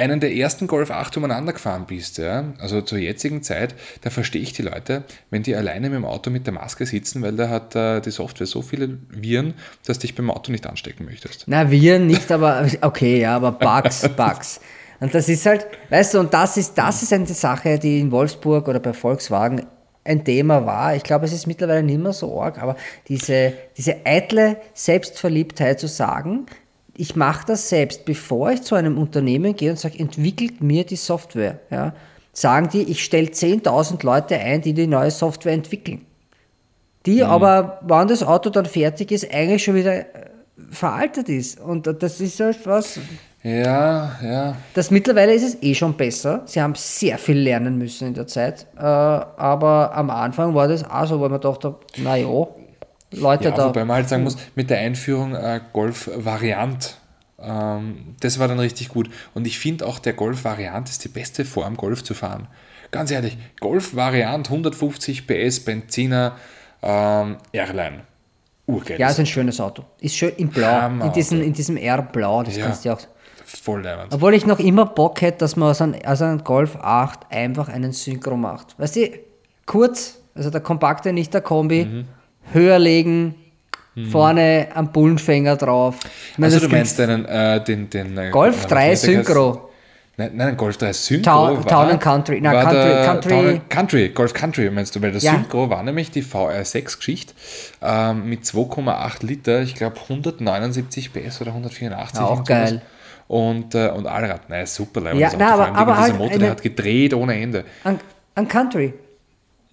einen der ersten Golf 8 umeinander gefahren bist, ja, also zur jetzigen Zeit, da verstehe ich die Leute, wenn die alleine mit dem Auto mit der Maske sitzen, weil da hat äh, die Software so viele Viren, dass du dich beim Auto nicht anstecken möchtest. Na, wir nicht, aber okay, ja, aber Bugs, Bugs. Und das ist halt, weißt du, und das ist, das ist eine Sache, die in Wolfsburg oder bei Volkswagen ein Thema war. Ich glaube, es ist mittlerweile nicht mehr so arg, aber diese, diese eitle Selbstverliebtheit zu sagen, ich mache das selbst, bevor ich zu einem Unternehmen gehe und sage, entwickelt mir die Software. Ja, sagen die, ich stelle 10.000 Leute ein, die die neue Software entwickeln. Die aber, wann das Auto dann fertig ist, eigentlich schon wieder äh, veraltet ist. Und das ist halt was, Ja, ja. das mittlerweile ist es eh schon besser. Sie haben sehr viel lernen müssen in der Zeit. Äh, aber am Anfang war das auch so, weil man dachte, naja, Leute Ja, da. wobei man halt sagen muss, mit der Einführung äh, Golf-Variant, ähm, das war dann richtig gut. Und ich finde auch, der Golf-Variant ist die beste Form, Golf zu fahren. Ganz ehrlich, Golf-Variant, 150 PS, Benziner, ähm, Airline. Urgeil. ja, ist ein schönes Auto. Ist schön in Blau. Hammer In diesem, in diesem R-Blau. Das Ja. kannst du auch. Voll leibend. Obwohl ich noch immer Bock hätte, dass man aus einem, aus einem Golf 8 einfach einen Synchro macht. Weißt du, kurz, also der kompakte, nicht der Kombi, Mhm. Höher legen, vorne am Bullenfänger drauf. Meine, Also das du meinst einen, äh, den, den äh, Golf äh, 3 wie heißt der? Synchro. Nein, nein, Golf 3 Synchro Town- war, Town and Country. Nein, Country- der, Country- Town Country, Golf Country meinst du, weil der Ja. Synchro war nämlich die VR6-Geschichte ähm, mit 2,8 Liter, ich glaube 179 PS oder 184. Auch geil. Und, äh, und Allrad, nein, super leibend, Ja, das na, Auto, aber- allem aber dieser halt Motor, eine- der hat gedreht ohne Ende. An, an Country.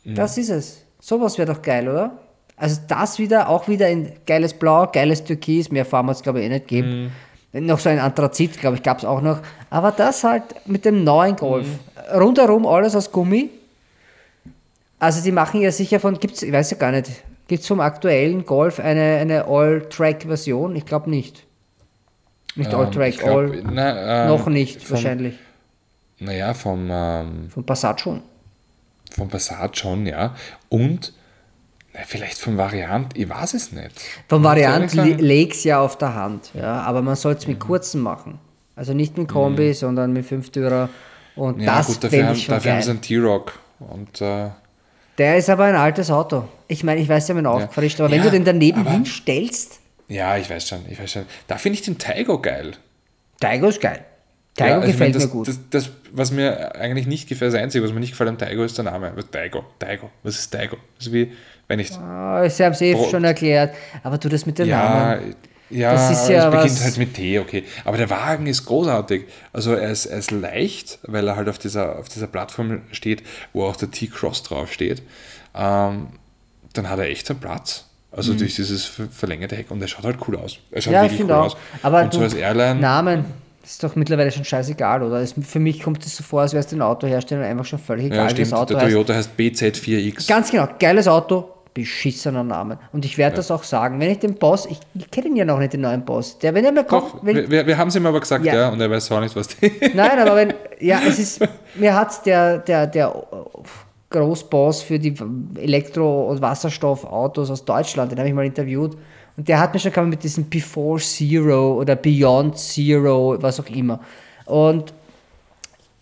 Mhm. Das ist es. Sowas wäre doch geil, oder? Also das wieder, auch wieder in geiles Blau, geiles Türkis, mehr Farben hat es glaube ich eh nicht gegeben. Mhm. Noch so ein Anthrazit, glaube ich, gab es auch noch. Aber das halt mit dem neuen Golf. Mhm. Rundherum alles aus Gummi. Also die machen ja sicher von, gibt's, ich weiß ja gar nicht, gibt es vom aktuellen Golf eine, eine All-Track-Version? Ich glaube nicht. Nicht Ähm, All-Track, glaub, All, na, ähm, noch nicht vom, wahrscheinlich. Naja, vom, ähm, Von Passat schon. vom Passat schon, ja. Und vielleicht vom Variant, ich weiß es nicht. Vom ich Variant leg's ja auf der Hand, ja, aber man soll es mit kurzen machen. Also nicht mit Kombi, sondern mit Fünftürer. Und Mhm. Ja, das gut, dafür, haben, ich schon dafür haben sie einen T-Rock. Und äh, Der ist aber ein altes Auto. Ich meine, ich weiß, sie haben ihn aufgefrischt, aber wenn Ja, du den daneben aber- hinstellst, ja, ich weiß schon, ich weiß schon. Da finde ich den Taigo geil. Taigo ist geil. Taigo Ja, also ich gefällt mein, das, mir gut. Das, das, was mir eigentlich nicht gefällt, das Einzige, was mir nicht gefällt am Taigo, ist der Name. Was Taigo? Taigo. Was ist Taigo? Das ist wie, wenn ich. Ah, sie haben es eh Brot. schon erklärt, aber du das mit den Ja, Namen. ja, Das ist es ja beginnt was- halt mit T, okay. Aber der Wagen ist großartig. Also er ist, er ist leicht, weil er halt auf dieser, auf dieser Plattform steht, wo auch der T-Cross draufsteht. Ähm, dann hat er echt einen Platz. Also durch dieses ver- verlängerte Heck und er schaut halt cool aus. Er schaut Mhm. Ja, ich wirklich finde cool auch. aus. Aber und so du, als Airline. Namen ist doch mittlerweile schon scheißegal, oder? Es, für mich kommt es so vor, als wäre es den Autoherstellern einfach schon völlig egal, ja, wie stimmt. das Auto Der heißt. Toyota heißt BZ4X. Ganz genau, geiles Auto, beschissener Name. Und ich werde das auch sagen. Wenn ich den Boss, ich, ich kenne ihn ja noch nicht, den neuen Boss. Der, wenn er mir kommt, Doch, wenn, wir, wir haben es ihm aber gesagt, Ja. ja. und er weiß auch nicht, was die. Nein, aber wenn, ja, es ist, mir hat der, der, der Großboss für die Elektro- und Wasserstoffautos aus Deutschland, den habe ich mal interviewt, und der hat mir schon gekommen mit diesem Before Zero oder Beyond Zero, was auch immer. Und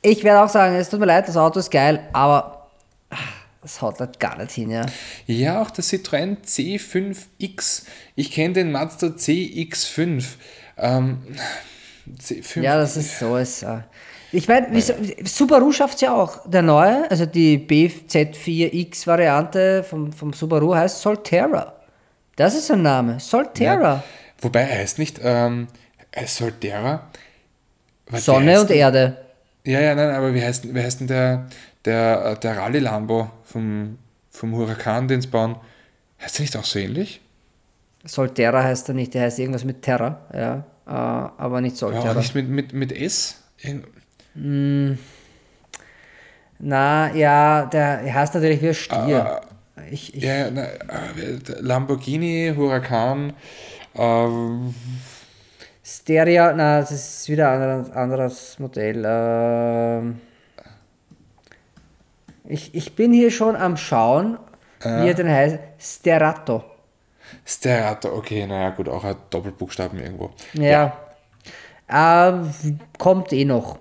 ich werde auch sagen, es tut mir leid, das Auto ist geil, aber ah, das haut halt gar nicht hin, ja. Ja, auch der Citroën C5X. Ich kenne den Mazda CX5. Ähm, C5. Ja, das ist so. Ist, äh, ich meine, Subaru schafft es ja auch. Der neue, also die BZ4X-Variante vom, vom Subaru heißt Solterra. Das ist ein Name. Solterra. Ja. Wobei er heißt nicht ähm, äh, Solterra. Sonne und Erde. Ja, ja, nein, aber wie heißt, wie heißt denn der, der, äh, der Rallye Lambo vom, vom Huracan, den sie bauen? Heißt der nicht auch so ähnlich? Solterra heißt er nicht, der heißt irgendwas mit Terra, ja. Äh, aber nicht Ja, Solterra. auch nicht mit, mit, mit S? Irgend- Na, ja, der heißt natürlich wie ein Stier. ich, ich, Ja, ja, na, äh, Lamborghini, Huracan, ähm, Stereo, na, das ist wieder ein anderes, anderes Modell. Ähm, ich, ich bin hier schon am Schauen, wie er denn heißt. Sterato. Sterato, okay, naja, gut, auch ein Doppelbuchstaben irgendwo. Ja. Ähm, kommt eh noch.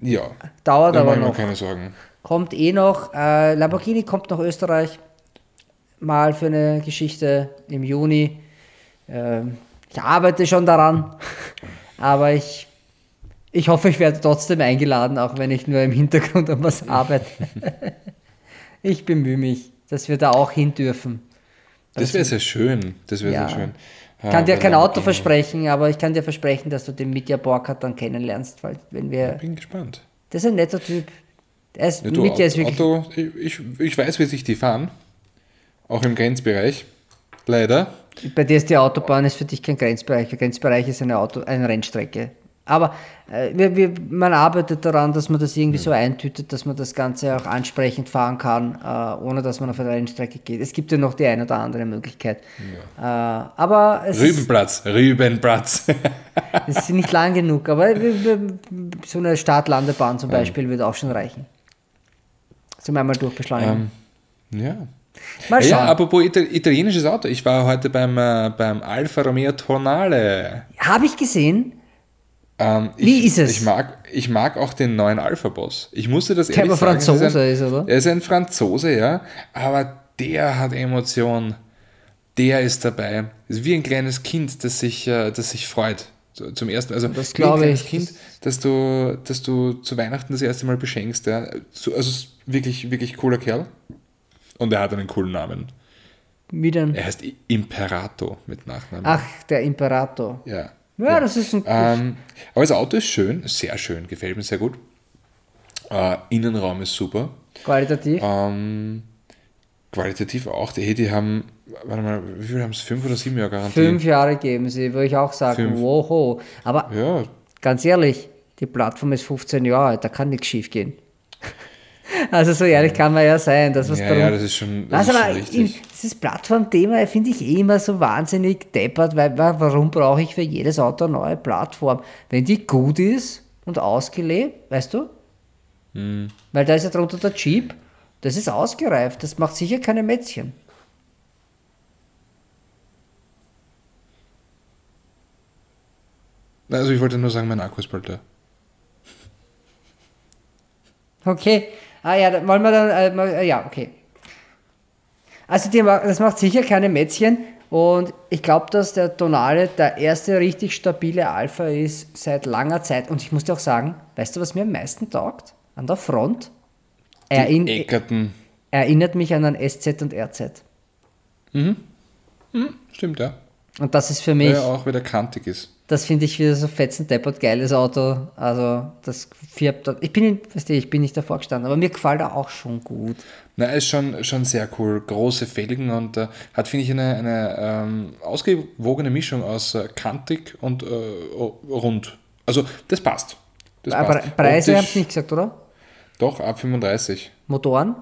Ja, Dauert da aber noch. keine Sorgen. Kommt eh noch. Äh, Lamborghini kommt nach Österreich. Mal für eine Geschichte im Juni. Ähm, ich arbeite schon daran. Aber ich, ich hoffe, ich werde trotzdem eingeladen, auch wenn ich nur im Hintergrund an was arbeite. ich bemühe mich, dass wir da auch hin dürfen. Das wäre sehr schön, das wäre Ja. sehr schön. Ich kann dir kein Auto versprechen, aber ich kann dir versprechen, dass du den Mitya Borkert dann kennenlernst, weil wenn wir. Bin gespannt. Das ist ein netter Typ. Er ist, Ja, du, Mitya ist wirklich. Auto, ich, ich weiß, wie sich die fahren. Auch im Grenzbereich. Leider. Bei dir ist die Autobahn ist für dich kein Grenzbereich. Der Grenzbereich ist eine, Auto, eine Rennstrecke. Aber äh, wir, wir, man arbeitet daran, dass man das irgendwie so eintütet, dass man das Ganze auch ansprechend fahren kann, äh, ohne dass man auf eine Rennstrecke geht. Es gibt ja noch die eine oder andere Möglichkeit. Äh, aber es ist, Rübenplatz, Rübenplatz. es ist nicht lang genug. Aber so eine Start-Landebahn zum Beispiel würde auch schon reichen. Zum einmal durchbeschleunigen. ähm, ja. Mal Ja, schauen. apropos Ita italienisches Auto. Ich war heute beim, äh, beim Alfa Romeo Tonale. Habe ich gesehen. Ähm, Wie ich, ist es? Ich mag, ich mag auch den neuen Alpha-Boss. Ich musste das Der ehrlich aber sagen. Franzose ein, ist, oder? Er ist ein Franzose, ja. Aber der hat Emotion. Der ist dabei. Ist wie ein kleines Kind, das sich, äh, das sich freut. Zum ersten, also Das wie ein kleines ich. Kind, dass du, dass du zu Weihnachten das erste Mal beschenkst. Ja. So, also ist wirklich, wirklich cooler Kerl. Und er hat einen coolen Namen. Wie denn? Er heißt I- Imperato mit Nachnamen. Ach, der Imperator. Ja. Ja, das ist ein. Ähm, aber das Auto ist schön, sehr schön, gefällt mir sehr gut. Äh, Innenraum ist super. Qualitativ. Ähm, qualitativ auch. Die, die haben, warte mal, wie viel haben es? Fünf oder sieben Jahre Garantie? Fünf Jahre geben sie, würde ich auch sagen. Fünf. Woho. Aber Ja, ganz ehrlich, die Plattform ist 15 Jahre alt, da kann nichts schief gehen. Also so ehrlich kann man ja sein. Das, was ja, darum, ja, das ist schon, das also ist schon richtig. dieses Plattformthema finde ich eh immer so wahnsinnig deppert, weil wa- warum brauche ich für jedes Auto eine neue Plattform? Wenn die gut ist und ausgelebt, weißt du? Hm. Weil da ist ja drunter der Jeep, das ist ausgereift, das macht sicher keine Mätzchen. Also ich wollte nur sagen, mein Akku ist bald da. Okay. Ah ja, dann wollen wir dann, äh, äh, ja, okay. Also die, das macht sicher keine Mätzchen und ich glaube, dass der Tonale der erste richtig stabile Alpha ist seit langer Zeit und ich muss dir auch sagen, weißt du, was mir am meisten taugt? An der Front? Erinn Eckerten. erinnert mich an ein SZ und RZ. Stimmt, ja. Und das ist für Weil mich, er auch wieder kantig ist. Das finde ich wieder so fetzendeppert geiles Auto. Also das dort. Ich bin, in- weißt du, ich bin nicht davor gestanden, aber mir gefällt er auch schon gut. Na, ist schon, schon sehr cool. Große Felgen und äh, hat, finde ich, eine, eine ähm, ausgewogene Mischung aus äh, kantig und äh, rund. Also, das passt. Das aber passt. Preise Optisch- habe ich nicht gesagt, oder? Doch, ab 35. Motoren?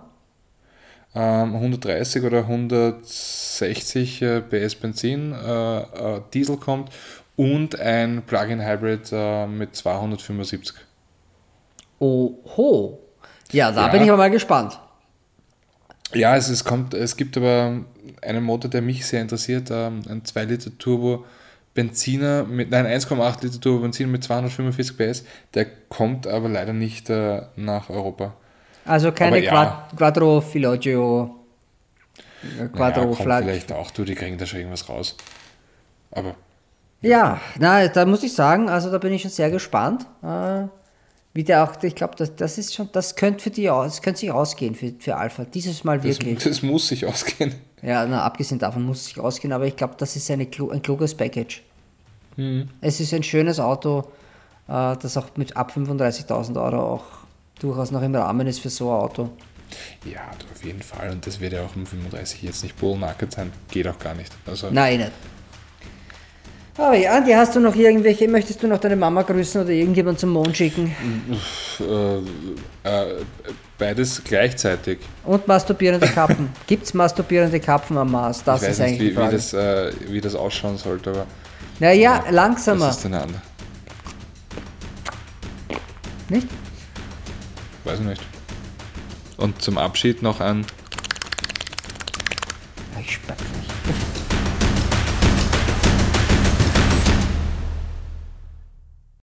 ähm, 130 oder 160 äh, PS Benzin, äh, äh, Diesel kommt und ein Plug-in Hybrid äh, mit 275. Oho. Ja, da Ja. bin ich aber mal gespannt. Ja, es, es, kommt, es gibt aber einen Motor, der mich sehr interessiert, ähm, ein 2 Liter Turbo Benziner mit, nein, 1,8 Liter Turbo Benziner mit 245 PS, der kommt aber leider nicht äh, nach Europa. Also keine Aber ja. Quattro Filogio. Quattro naja, vielleicht auch, du, die kriegen da schon irgendwas raus. Aber Ja, na, da muss ich sagen, also da bin ich schon sehr gespannt. Äh, wie der auch, ich glaube, das, das ist schon, das könnte für die das könnte sich ausgehen für, für Alpha. Dieses Mal das, wirklich. das muss sich ausgehen. Ja, na, abgesehen davon muss es sich ausgehen, aber ich glaube, das ist eine, ein kluges Package. Mhm. Es ist ein schönes Auto, äh, das auch mit ab 35.000 Euro auch durchaus noch im Rahmen ist für so ein Auto. Ja, auf jeden Fall. Und das wird ja auch um 35 jetzt nicht Bull Market sein. Geht auch gar nicht. Also, Nein, nicht. Aber ja, Andi, hast du noch irgendwelche, möchtest du noch deine Mama grüßen oder irgendjemand zum Mond schicken? äh, äh, beides gleichzeitig. Und masturbierende Kapfen. Gibt es masturbierende Kapfen am Mars? Das ich ist weiß nicht, eigentlich wie, wie, das, äh, wie das ausschauen sollte, aber naja, langsamer. das ist eine andere. Nicht? Weiß ich nicht. Und zum Abschied noch ein Ich speck